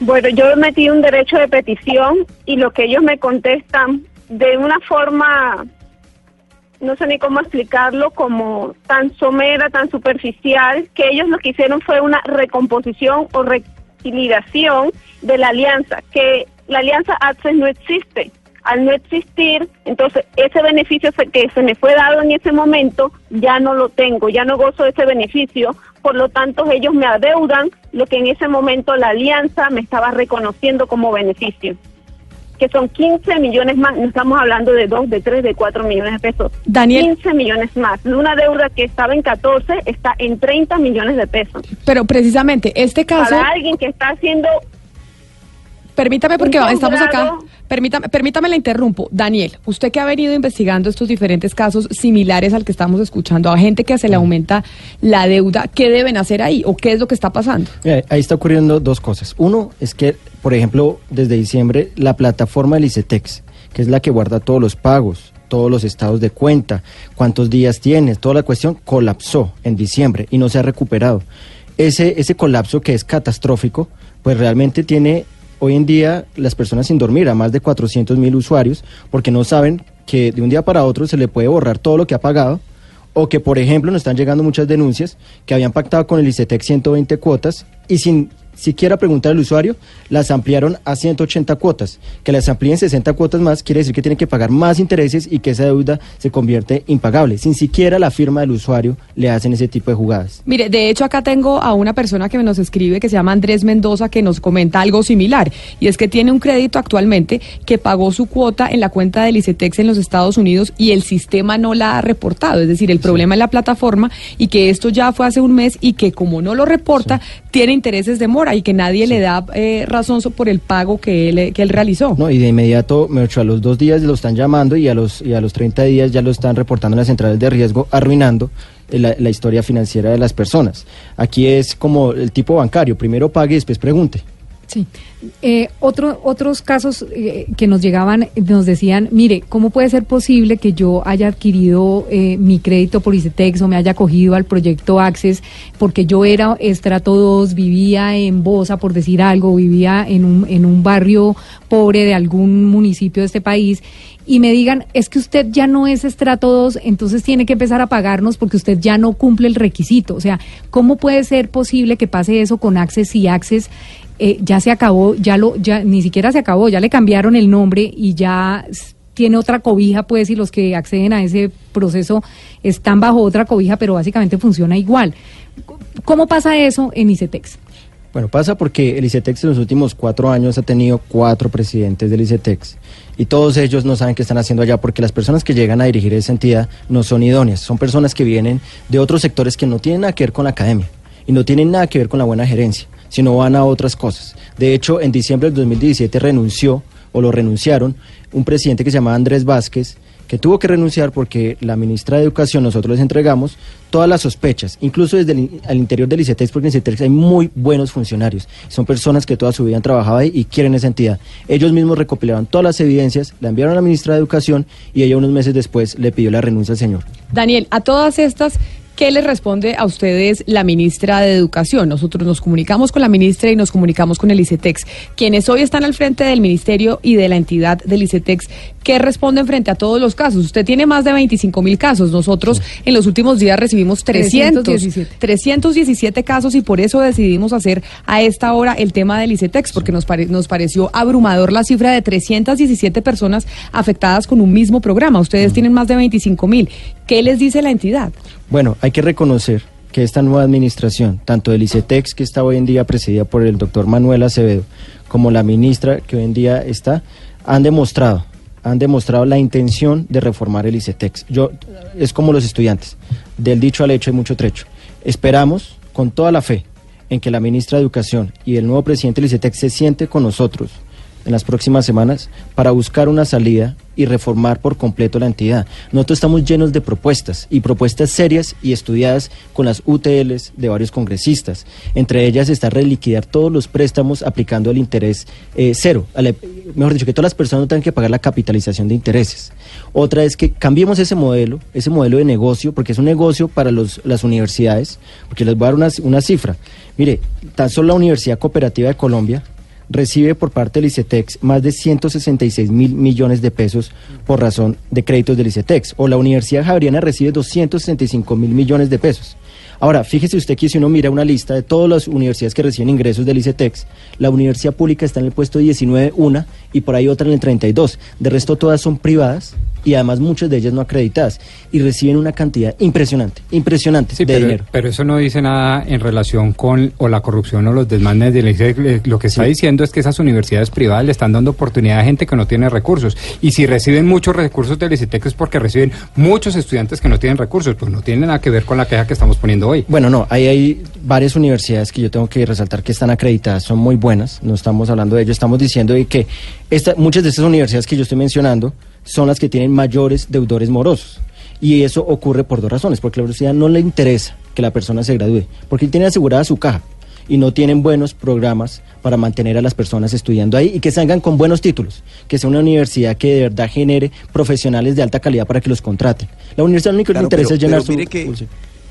Bueno, yo metí un derecho de petición y lo que ellos me contestan de una forma, no sé ni cómo explicarlo, como tan somera, tan superficial, que ellos lo que hicieron fue una recomposición o reconciliación de la alianza, que la alianza Access no existe. Al no existir, entonces ese beneficio que se me fue dado en ese momento ya no lo tengo, ya no gozo de ese beneficio, por lo tanto ellos me adeudan lo que en ese momento la alianza me estaba reconociendo como beneficio, que son 15 millones más, no estamos hablando de 2, de 3, de 4 millones de pesos, Daniel. 15 millones más. Una deuda que estaba en 14 está en 30 millones de pesos. Pero precisamente este caso... Para alguien que está haciendo Permítame porque estamos acá. Permítame, permítame la interrumpo. Daniel, usted que ha venido investigando estos diferentes casos similares al que estamos escuchando, a gente que se le aumenta la deuda, ¿qué deben hacer ahí o qué es lo que está pasando? Mira, ahí está ocurriendo dos cosas. Uno es que, por ejemplo, desde diciembre, la plataforma del ICETEX, que es la que guarda todos los pagos, todos los estados de cuenta, cuántos días tienes, toda la cuestión colapsó en diciembre y no se ha recuperado. Ese, ese colapso que es catastrófico, pues realmente tiene hoy en día las personas sin dormir a más de 400 mil usuarios porque no saben que de un día para otro se le puede borrar todo lo que ha pagado o que, por ejemplo, nos están llegando muchas denuncias que habían pactado con el ICETEX 120 cuotas y sin siquiera preguntar al usuario, las ampliaron a 180 cuotas. Que las amplíen 60 cuotas más quiere decir que tienen que pagar más intereses y que esa deuda se convierte impagable. Sin siquiera la firma del usuario le hacen ese tipo de jugadas. Mire, de hecho acá tengo a una persona que nos escribe que se llama Andrés Mendoza que nos comenta algo similar y es que tiene un crédito actualmente que pagó su cuota en la cuenta del ICETEX en los Estados Unidos y el sistema no la ha reportado, es decir, el problema es la plataforma y que esto ya fue hace un mes y que como no lo reporta tiene intereses de mora y que nadie le da eh, razón por el pago que él, que él realizó. No, y de inmediato, me a los dos días lo están llamando y a los, y a los 30 días ya lo están reportando en las centrales de riesgo, arruinando eh, la, la historia financiera de las personas. Aquí es como el tipo bancario, primero pague y después pregunte. Sí. Eh, otro, otros casos eh, que nos llegaban nos decían, mire, ¿cómo puede ser posible que yo haya adquirido eh, mi crédito por ICETEX o me haya cogido al proyecto Access porque yo era estrato 2, vivía en Bosa, por decir algo, vivía en un, en un barrio pobre de algún municipio de este país y me digan, es que usted ya no es estrato 2, entonces tiene que empezar a pagarnos porque usted ya no cumple el requisito. O sea, ¿cómo puede ser posible que pase eso con Access y Access eh, ya se acabó, ya lo, ya ni siquiera se acabó, ya le cambiaron el nombre y ya tiene otra cobija, pues, y los que acceden a ese proceso están bajo otra cobija, pero básicamente funciona igual. ¿Cómo pasa eso en ICETEX? Bueno, pasa porque el ICETEX en los últimos cuatro años ha tenido cuatro presidentes del ICETEX y todos ellos no saben qué están haciendo allá porque las personas que llegan a dirigir esa entidad no son idóneas, son personas que vienen de otros sectores que no tienen nada que ver con la academia y no tienen nada que ver con la buena gerencia, sino van a otras cosas. De hecho, en diciembre del 2017 renunció o lo renunciaron un presidente que se llamaba Andrés Vázquez, que tuvo que renunciar porque la ministra de Educación, nosotros les entregamos todas las sospechas, incluso desde el, al interior del ICETEX, porque en ICETEX hay muy buenos funcionarios. Son personas que toda su vida han trabajado ahí y quieren esa entidad. Ellos mismos recopilaron todas las evidencias, la enviaron a la ministra de Educación y ella unos meses después le pidió la renuncia al señor. Daniel, a todas estas, ¿Qué les responde a ustedes la ministra de Educación? Nosotros nos comunicamos con la ministra y nos comunicamos con el ICETEX, quienes hoy están al frente del ministerio y de la entidad del ICETEX. ¿Qué responden frente a todos los casos? Usted tiene más de 25 mil casos. Nosotros en los últimos días recibimos 300, 317. 317 casos y por eso decidimos hacer a esta hora el tema del ICETEX, porque nos, pare- nos pareció abrumador la cifra de 317 personas afectadas con un mismo programa. Ustedes tienen más de 25 mil. ¿Qué les dice la entidad? Bueno, hay que reconocer que esta nueva administración, tanto del ICETEX, que está hoy en día presidida por el doctor Manuel Acevedo, como la ministra que hoy en día está, han demostrado, han demostrado la intención de reformar el ICETEX. Yo, es como los estudiantes, del dicho al hecho hay mucho trecho. Esperamos, con toda la fe, en que la ministra de Educación y el nuevo presidente del ICETEX se siente con nosotros en las próximas semanas para buscar una salida y reformar por completo la entidad. Nosotros estamos llenos de propuestas y propuestas serias y estudiadas con las UTLs de varios congresistas. Entre ellas está reliquidar todos los préstamos aplicando el interés eh, cero. Mejor dicho, que todas las personas no tengan que pagar la capitalización de intereses. Otra es que cambiemos ese modelo, ese modelo de negocio, porque es un negocio para los, las universidades, porque les voy a dar una cifra. Mire, tan solo la Universidad Cooperativa de Colombia recibe por parte del ICETEX más de 166 mil millones de pesos por razón de créditos del ICETEX. O la Universidad Javeriana recibe 265 mil millones de pesos. Ahora, fíjese usted que si uno mira una lista de todas las universidades que reciben ingresos del ICETEX, la universidad pública está en el puesto 19, una, y por ahí otra en el 32. De resto, todas son privadas y además muchas de ellas no acreditadas y reciben una cantidad impresionante, impresionante Sí, de pero, dinero. pero eso no dice nada en relación con o la corrupción o los desmanes del ICETEX. Eh, Lo que está diciendo es que esas universidades privadas le están dando oportunidad a gente que no tiene recursos. Y si reciben muchos recursos del ICETEX es porque reciben muchos estudiantes que no tienen recursos. Pues no tiene nada que ver con la queja que estamos poniendo hoy. Bueno, no, ahí hay varias universidades que yo tengo que resaltar que están acreditadas, son muy buenas, no estamos hablando de ello, estamos diciendo de que esta, muchas de estas universidades que yo estoy mencionando son las que tienen mayores deudores morosos. Y eso ocurre por dos razones, porque a la universidad no le interesa que la persona se gradúe, porque tiene asegurada su caja y no tienen buenos programas para mantener a las personas estudiando ahí y que salgan con buenos títulos, que sea una universidad que de verdad genere profesionales de alta calidad para que los contraten. La universidad lo único que Claro, le interesa pero- es llenar pero su que- pulso.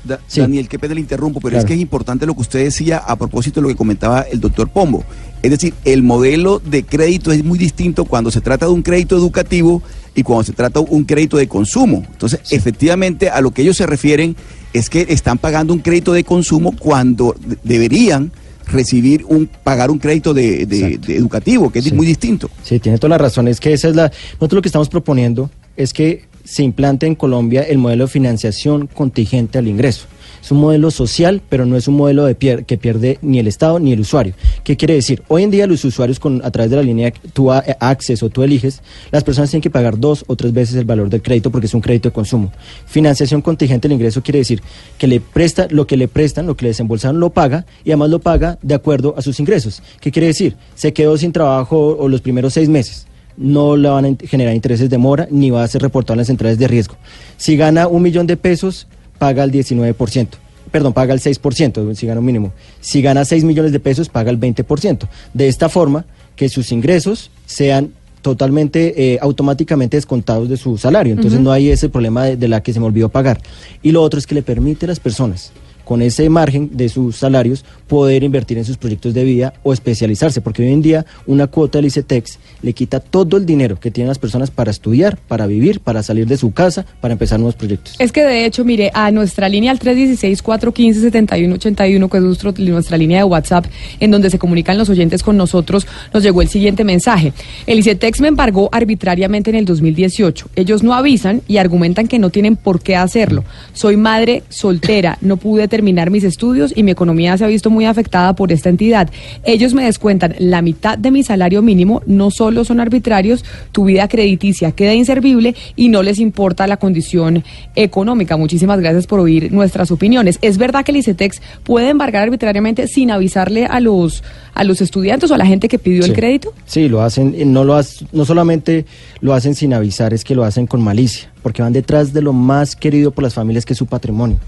Da- Sí. Daniel, qué pena le interrumpo, pero es que es importante lo que usted decía a propósito de lo que comentaba el doctor Pombo. Es decir, el modelo de crédito es muy distinto cuando se trata de un crédito educativo y cuando se trata de un crédito de consumo. Entonces, efectivamente, a lo que ellos se refieren es que están pagando un crédito de consumo cuando de- deberían recibir un pagar un crédito de, de- de educativo, que es muy distinto. Sí, tiene toda la razón. Es que esa es la. Nosotros lo que estamos proponiendo es que se implante en Colombia el modelo de financiación contingente al ingreso. Es un modelo social, pero no es un modelo de pier- que pierde ni el Estado ni el usuario. ¿Qué quiere decir? Hoy en día los usuarios con, a través de la línea tú a- Access o tú eliges, las personas tienen que pagar dos o tres veces el valor del crédito porque es un crédito de consumo. Financiación contingente al ingreso quiere decir que le presta lo que le prestan, lo que le desembolsaron lo paga y además lo paga de acuerdo a sus ingresos. ¿Qué quiere decir? Se quedó sin trabajo o los primeros seis meses no le van a generar intereses de mora ni va a ser reportado en las centrales de riesgo. Si gana un millón de pesos, paga el 19%. Perdón, paga el 6%, si gana un mínimo. Si gana 6 millones de pesos, paga el 20%. De esta forma, que sus ingresos sean totalmente eh, automáticamente descontados de su salario. Entonces no hay ese problema de, de la que se me olvidó pagar. Y lo otro es que le permite a las personas con ese margen de sus salarios poder invertir en sus proyectos de vida o especializarse, porque hoy en día una cuota del ICETEX le quita todo el dinero que tienen las personas para estudiar, para vivir, para salir de su casa, para empezar nuevos proyectos. Es que de hecho, mire, a nuestra línea al 316-415-7181, que es nuestro- nuestra línea de WhatsApp, en donde se comunican los oyentes con nosotros, nos llegó el siguiente mensaje. El ICETEX me embargó arbitrariamente en el 2018. Ellos no avisan y argumentan que no tienen por qué hacerlo. Soy madre soltera, no pude terminar mis estudios y mi economía se ha visto muy afectada por esta entidad. Ellos me descuentan la mitad de mi salario mínimo, no solo son arbitrarios, tu vida crediticia queda inservible y no les importa la condición económica. Muchísimas gracias por oír nuestras opiniones. ¿Es verdad que el ICETEX puede embargar arbitrariamente sin avisarle a los, a los estudiantes o a la gente que pidió el crédito? Sí, lo hacen, eh, no, lo hac- no solamente lo hacen sin avisar, es que lo hacen con malicia, porque van detrás de lo más querido por las familias que es su patrimonio.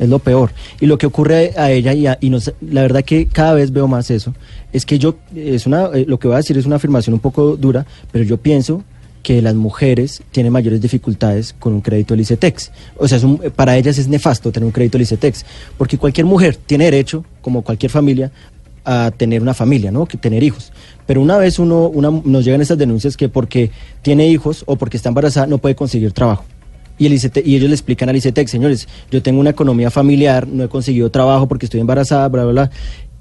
Es lo peor. Y lo que ocurre a ella, y, a- y nos- la verdad que cada vez veo más eso, es que yo, es una, eh, lo que voy a decir es una afirmación un poco dura, pero yo pienso que las mujeres tienen mayores dificultades con un crédito del ICETEX. O sea, es un- para ellas es nefasto tener un crédito del ICETEX, porque cualquier mujer tiene derecho, como cualquier familia, a tener una familia, ¿no? Que tener hijos. Pero una vez uno, una, nos llegan estas denuncias que porque tiene hijos o porque está embarazada no puede conseguir trabajo. Y, el ICT y ellos le explican al ICETEX, señores, yo tengo una economía familiar, no he conseguido trabajo porque estoy embarazada, bla, bla, bla.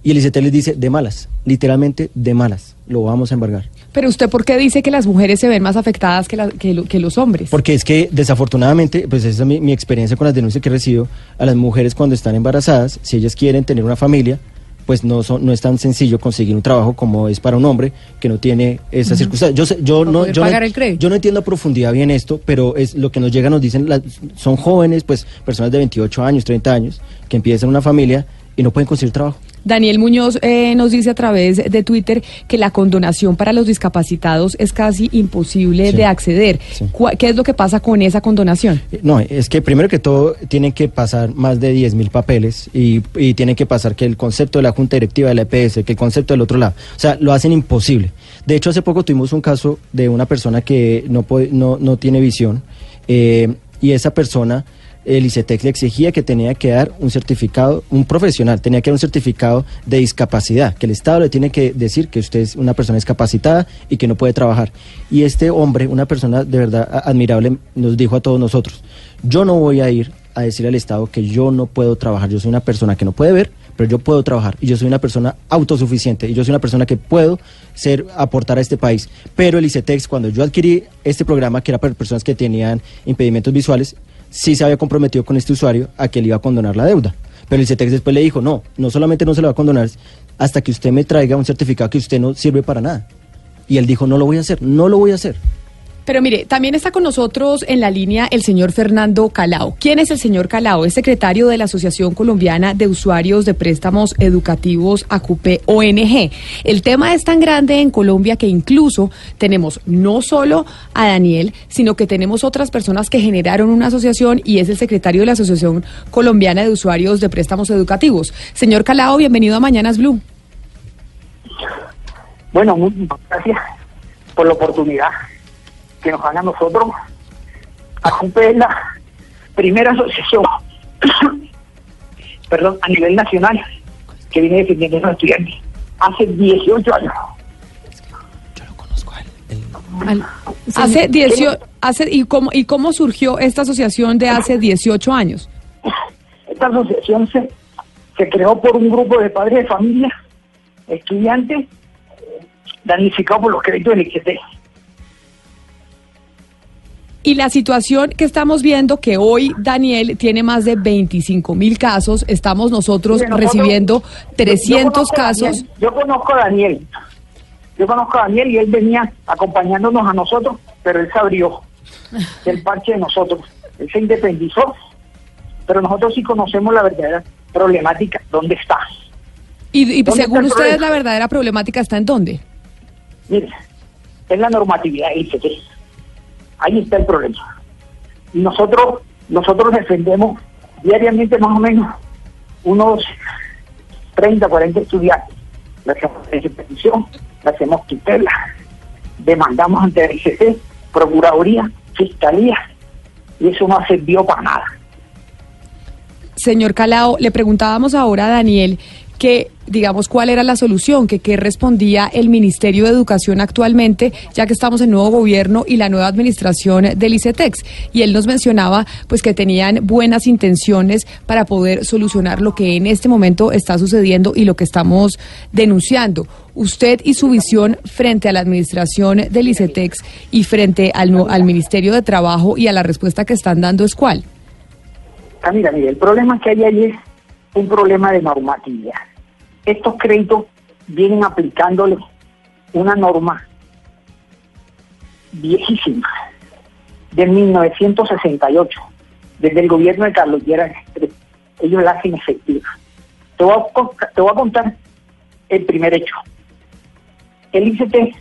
Y el ICETEX les dice, de malas, literalmente de malas, lo vamos a embargar. Pero usted, ¿por qué dice que las mujeres se ven más afectadas que, la- que, lo- que los hombres? Porque es que desafortunadamente, pues esa es mi, mi experiencia con las denuncias que recibo, a las mujeres cuando están embarazadas, si ellas quieren tener una familia, pues no, son, no es tan sencillo conseguir un trabajo como es para un hombre que no tiene esas Ujú. circunstancias. Yo, sé- yo, no, yo, no, yo no entiendo a profundidad bien esto, pero es lo que nos llega, nos dicen, las- son jóvenes, pues personas de 28 años, 30 años, que empiezan una familia y no pueden conseguir trabajo. Daniel Muñoz eh, nos dice a través de Twitter que la condonación para los discapacitados es casi imposible Sí. de acceder. Sí. ¿Cuál- ¿Qué es lo que pasa con esa condonación? No, es que primero que todo tienen que pasar más de 10 mil papeles y, y tienen que pasar que el concepto de la Junta Directiva de la EPS, que el concepto del otro lado. O sea, lo hacen imposible. De hecho, hace poco tuvimos un caso de una persona que no, puede- no, no tiene visión eh, y esa persona, el ICETEX le exigía que tenía que dar un certificado, un profesional, tenía que dar un certificado de discapacidad, que el Estado le tiene que decir que usted es una persona discapacitada y que no puede trabajar. Y este hombre, una persona de verdad admirable, nos dijo a todos nosotros, yo no voy a ir a decir al Estado que yo no puedo trabajar, yo soy una persona que no puede ver, pero yo puedo trabajar y yo soy una persona autosuficiente y yo soy una persona que puedo ser aportar a este país. Pero el ICETEX, cuando yo adquirí este programa, que era para personas que tenían impedimentos visuales, sí se había comprometido con este usuario a que le iba a condonar la deuda. Pero el ICETEX después le dijo, no, no solamente no se lo va a condonar hasta que usted me traiga un certificado que usted no sirve para nada. Y él dijo, no lo voy a hacer, no lo voy a hacer. Pero mire, también está con nosotros en la línea el señor Fernando Calao. ¿Quién es el señor Calao? Es secretario de la Asociación Colombiana de Usuarios de Préstamos Educativos ACUPE ONG. El tema es tan grande en Colombia que incluso tenemos no solo a Daniel, sino que tenemos otras personas que generaron una asociación y es el secretario de la Asociación Colombiana de Usuarios de Préstamos Educativos. Señor Calao, bienvenido a Mañanas Blue. Bueno, muchas gracias por la oportunidad que nos a nosotros. ACUPE es la primera asociación, perdón, a nivel nacional que viene defendiendo a los estudiantes hace 18 años. Al- hace 18, hace, ¿y, cómo, ¿Y cómo surgió esta asociación de hace 18 años? Esta asociación se, se creó por un grupo de padres de familia, estudiantes, damnificados por los créditos del ICT. Y la situación que estamos viendo, que hoy Daniel tiene más de 25 mil casos, estamos nosotros Mire, nosotros- recibiendo Yo 300 conozco a casos. Daniel, yo conozco a Daniel. Yo conozco a Daniel y él venía acompañándonos a nosotros, pero él se abrió del parche de nosotros. Él se independizó, pero nosotros sí conocemos la verdadera problemática, dónde está. Y, y ¿Dónde según ustedes, la verdadera problemática está en dónde? Mire, es la normatividad del ICT. Ahí está el problema. Y nosotros, nosotros defendemos diariamente más o menos unos 30, 40 estudiantes. Le hacemos petición, le hacemos tutela, demandamos ante el ICT, Procuraduría, Fiscalía, y eso no servido para nada. Señor Calao, le preguntábamos ahora a Daniel que, digamos, cuál era la solución, que qué respondía el Ministerio de Educación actualmente, ya que estamos en nuevo gobierno y la nueva administración del ICETEX. Y él nos mencionaba, pues, que tenían buenas intenciones para poder solucionar lo que en este momento está sucediendo y lo que estamos denunciando. Usted y su visión frente a la administración del ICETEX y frente al, al Ministerio de Trabajo y a la respuesta que están dando es cuál. Ah, mira, el problema que hay ahí es un problema de normatividad. Estos créditos vienen aplicándole una norma viejísima de 1968, desde el gobierno de Carlos Lleras. Ellos la hacen efectiva. Te voy, a, te contar el primer hecho. El ICT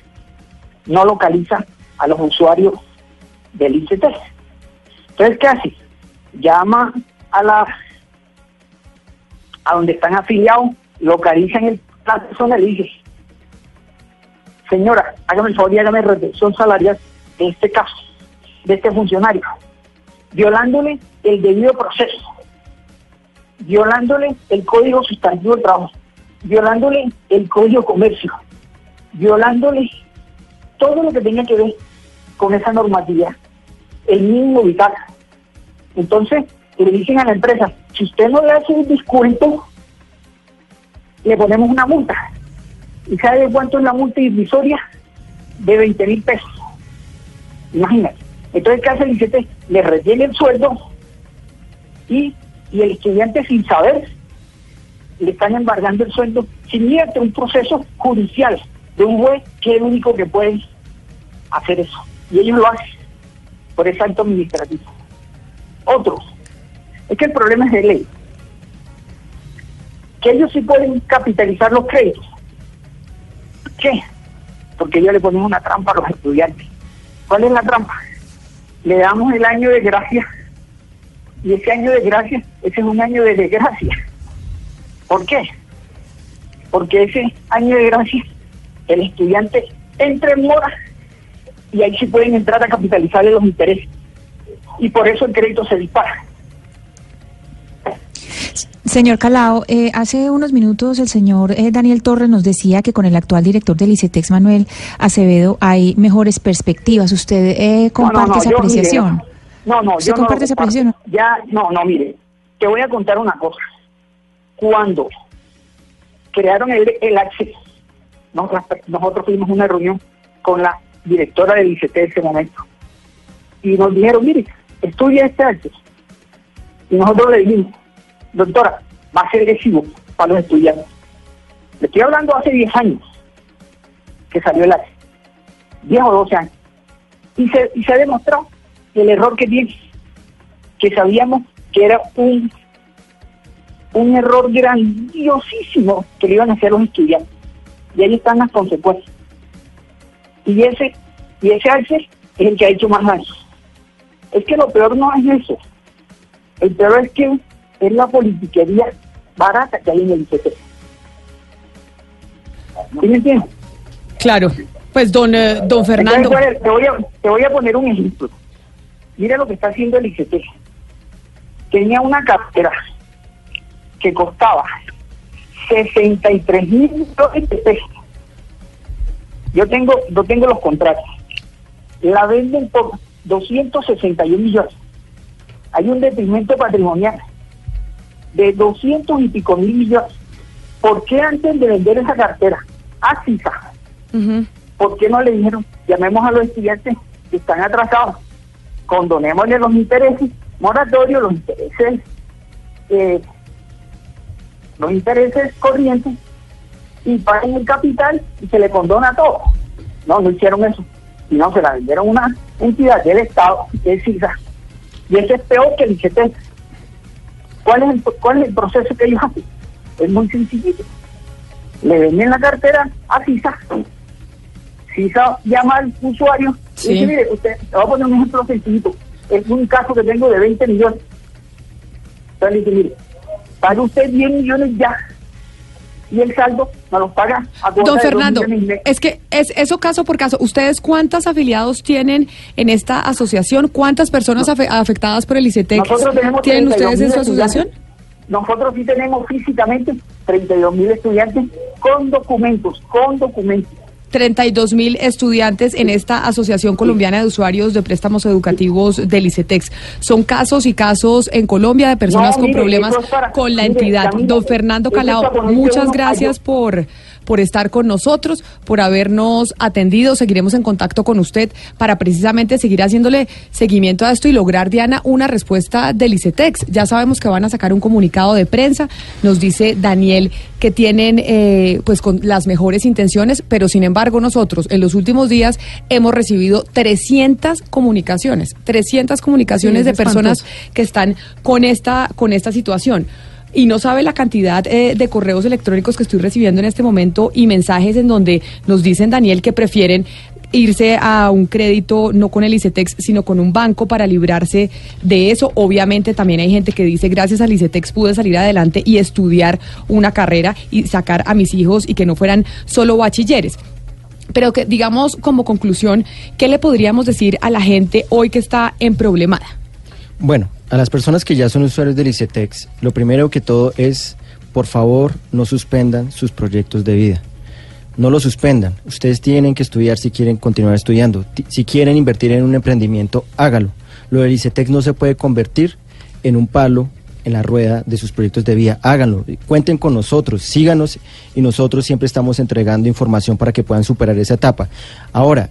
no localiza a los usuarios del ICT. Entonces, ¿qué hace? Llama a la a donde están afiliados, localizan el, la persona y le dice, señora, hágame el favor y hágame retención salarial de este caso, de este funcionario, violándole el debido proceso, violándole el código sustantivo del trabajo, violándole el código comercio, violándole todo lo que tenga que ver con esa normatividad, el mínimo vital. Entonces, le dicen a la empresa, si usted no le hace un descuento, le ponemos una multa. ¿Y sabe cuánto es la multa irrisoria? De 20 mil pesos. Imagínate. Entonces, ¿qué hace el ICT? Le retiene el sueldo y, y el estudiante sin saber le están embargando el sueldo sin ir un proceso judicial de un juez que es el único que puede hacer eso. Y ellos lo hacen por ese acto administrativo. Otros, es que el problema es de ley. Que ellos sí pueden capitalizar los créditos. ¿Qué? Porque ellos le ponen una trampa a los estudiantes. ¿Cuál es la trampa? Le damos el año de gracia y ese año de gracia, ese es un año de desgracia. ¿Por qué? Porque ese año de gracia, el estudiante entra en mora y ahí sí pueden entrar a capitalizarle los intereses. Y por eso el crédito se dispara. Señor Calao, eh, hace unos minutos el señor eh, Daniel Torres nos decía que con el actual director del ICETEX, Manuel Acevedo, hay mejores perspectivas. ¿Usted eh, comparte No, no, no, esa yo, apreciación? mire, no, no, ¿Usted yo comparte esa apreciación? Ya, no, no, mire, te voy a contar una cosa. Cuando crearon el, el nosotros, tuvimos una reunión con la directora del ICT de ese momento y nos dijeron, mire, estudia este acceso. Y nosotros le dijimos, doctora, va a ser lesivo para los estudiantes. Le estoy hablando hace 10 años que salió el acceso. 10 o 12 años. Y se, y se ha demostrado el error que tiene, que sabíamos que era un, un error grandiosísimo que le iban a hacer los estudiantes. Y ahí están las consecuencias. Y ese, y ese alce es el que ha hecho más daño. Es que lo peor no es eso. El peor es que es la politiquería barata que hay en el ICT. ¿Sí me entiendes? Claro. Pues don, eh, don Fernando. Entonces, te, voy a, te voy a poner un ejemplo. Mira lo que está haciendo el ICT. Tenía una cartera que costaba 63 mil millones de pesos. Yo tengo, yo tengo los contratos. La venden por 261 millones. Hay un detrimento patrimonial de 200 y pico mil millones. ¿Por qué antes de vender esa cartera a CISA, ¿por qué no le dijeron, llamemos a los estudiantes que están atrasados, condonémosle los intereses, moratorios, los intereses, eh, los intereses corrientes y paguen el capital y se le condona todo? No, no hicieron eso, sino se la vendieron a una entidad del Estado, que es CISA, y eso es peor que el ICT. ¿Cuál es el, cuál es el proceso que ellos hacen? Es muy sencillito. Le venden la cartera a CISA. CISA llama al usuario Sí. y dice, mire, usted, le voy a poner un ejemplo sencillito. Es un caso que tengo de 20 millones. Entonces le dice, mire, pague usted 10 millones ya. Y el saldo nos los paga a Don Fernando, es que es eso caso por caso. ¿Ustedes cuántos afiliados tienen en esta asociación? ¿Cuántas personas afe- afectadas por el ICETEX tienen 32.000 ustedes en su asociación? Nosotros sí tenemos físicamente 32 mil estudiantes con documentos, con documentos. 32 mil estudiantes en esta Asociación Colombiana de Usuarios de Préstamos Educativos del ICETEX. Son casos y casos en Colombia de personas No, con problemas para- con la mire, entidad. Don Fernando Calao, muchas gracias por, por estar con nosotros, por habernos atendido. Seguiremos en contacto con usted para precisamente seguir haciéndole seguimiento a esto y lograr, Diana, una respuesta del ICETEX. Ya sabemos que van a sacar un comunicado de prensa. Nos dice Daniel que tienen eh, pues con las mejores intenciones, pero sin embargo nosotros en los últimos días hemos recibido 300 comunicaciones, 300 comunicaciones Sí, de personas que están con esta con esta situación. Y no sabe la cantidad eh, de correos electrónicos que estoy recibiendo en este momento y mensajes en donde nos dicen, Daniel, que prefieren irse a un crédito no con el ICETEX, sino con un banco para librarse de eso. Obviamente también hay gente que dice, gracias al ICETEX pude salir adelante y estudiar una carrera y sacar a mis hijos y que no fueran solo bachilleres. Pero que, digamos, como conclusión, ¿qué le podríamos decir a la gente hoy que está en problemada? Bueno, a las personas que ya son usuarios del ICETEX, lo primero que todo es, por favor, no suspendan sus proyectos de vida. No lo suspendan. Ustedes tienen que estudiar si quieren continuar estudiando. Si quieren invertir en un emprendimiento, hágalo. Lo del ICETEX no se puede convertir en un palo en la rueda de sus proyectos de vida. Háganlo. Cuenten con nosotros, síganos y nosotros siempre estamos entregando información para que puedan superar esa etapa. Ahora,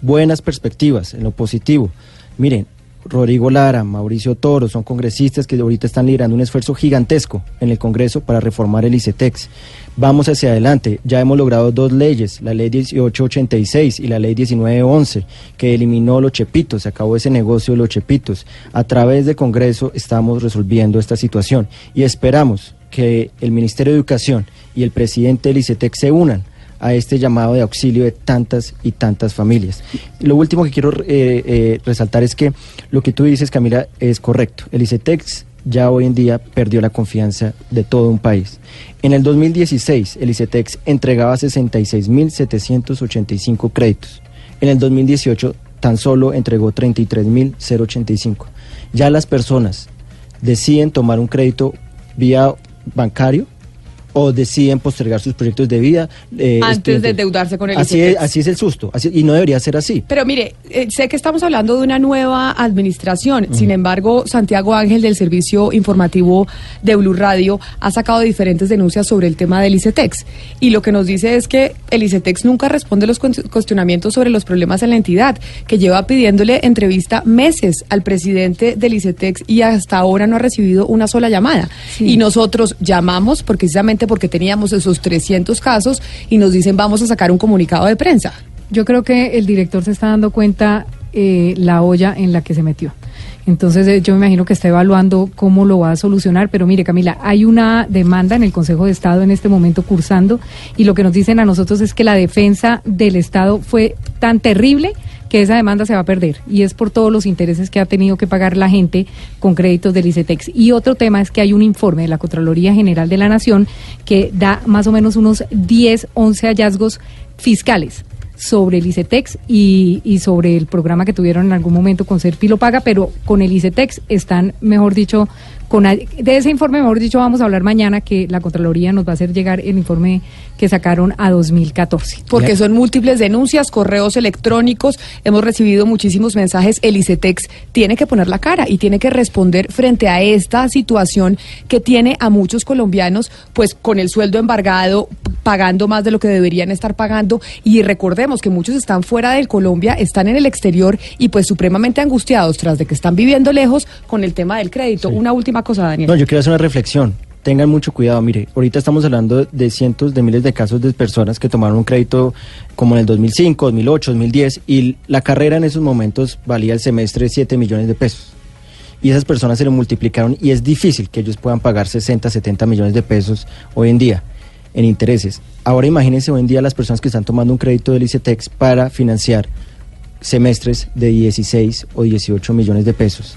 buenas perspectivas en lo positivo. Miren, Rodrigo Lara, Mauricio Toro, son congresistas que ahorita están liderando un esfuerzo gigantesco en el Congreso para reformar el ICETEX. Vamos hacia adelante. Ya hemos logrado dos leyes, la ley 1886 y la ley 1911, que eliminó los chepitos, se acabó ese negocio de los chepitos. A través del Congreso estamos resolviendo esta situación y esperamos que el Ministerio de Educación y el presidente del ICETEX se unan a este llamado de auxilio de tantas y tantas familias. Lo último que quiero eh, eh, resaltar es que lo que tú dices, Camila, es correcto. El ICETEX ya hoy en día perdió la confianza de todo un país. En el 2016, el ICETEX entregaba 66.785 créditos. En el 2018, tan solo entregó 33.085. Ya las personas deciden tomar un crédito vía bancario o deciden postergar sus proyectos de vida. eh, Antes de endeudarse con el así ICETEX. es, así es el susto, así- y no debería ser así. Pero mire, eh, sé que estamos hablando de una nueva administración. Sin embargo, Santiago Ángel del Servicio Informativo de Blue Radio ha sacado diferentes denuncias sobre el tema del ICETEX. Y lo que nos dice es que el ICETEX nunca responde los cues- cuestionamientos sobre los problemas en la entidad, que lleva pidiéndole entrevista meses al presidente del ICETEX y hasta ahora no ha recibido una sola llamada. Y nosotros llamamos porque, precisamente porque teníamos esos 300 casos y nos dicen vamos a sacar un comunicado de prensa. Yo creo que el director se está dando cuenta eh, la olla en la que se metió. Entonces eh, yo me imagino que está evaluando cómo lo va a solucionar, pero mire Camila, hay una demanda en el Consejo de Estado en este momento cursando y lo que nos dicen a nosotros es que la defensa del Estado fue tan terrible que esa demanda se va a perder y es por todos los intereses que ha tenido que pagar la gente con créditos del ICETEX. Y otro tema es que hay un informe de la Contraloría General de la Nación que da más o menos unos 10, 11 hallazgos fiscales sobre el ICETEX y, sobre el programa que tuvieron en algún momento con Serpi lo paga, pero con el ICETEX están, mejor dicho, con a- de ese informe, mejor dicho, vamos a hablar mañana que la Contraloría nos va a hacer llegar el informe que sacaron a 2014. Porque son múltiples denuncias, correos electrónicos, hemos recibido muchísimos mensajes. El ICETEX tiene que poner la cara y tiene que responder frente a esta situación que tiene a muchos colombianos, pues con el sueldo embargado, pagando más de lo que deberían estar pagando. Y recordemos que muchos están fuera de Colombia, están en el exterior y pues supremamente angustiados tras de que están viviendo lejos con el tema del crédito. Una última cosa, Daniel. No, yo quiero hacer una reflexión. Tengan mucho cuidado. Mire, ahorita estamos hablando de cientos de miles de casos de personas que tomaron un crédito como en el 2005, 2008, 2010 y la carrera en esos momentos valía el semestre 7 millones de pesos. Y esas personas se lo multiplicaron y es difícil que ellos puedan pagar 60, 70 millones de pesos hoy en día en intereses. Ahora imagínense hoy en día las personas que están tomando un crédito del ICETEX para financiar semestres de 16 o 18 millones de pesos.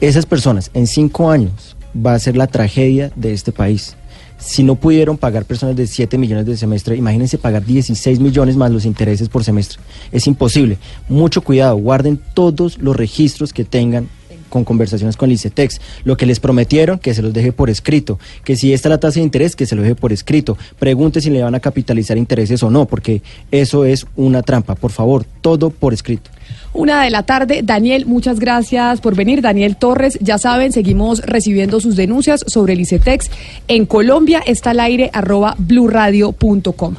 Esas personas en cinco años va a ser la tragedia de este país. Si no pudieron pagar personas de 7 millones de semestre, imagínense pagar 16 millones más los intereses por semestre. Es imposible. Mucho cuidado, guarden todos los registros que tengan con conversaciones con el ICETEX. Lo que les prometieron, que se los deje por escrito. Que si esta es la tasa de interés, que se lo deje por escrito. Pregunte si le van a capitalizar intereses o no, porque eso es una trampa. Por favor, todo por escrito. Una de la tarde. Daniel, muchas gracias por venir. Daniel Torres, ya saben, seguimos recibiendo sus denuncias sobre el ICETEX. En Colombia está al aire arroba bluradio.com.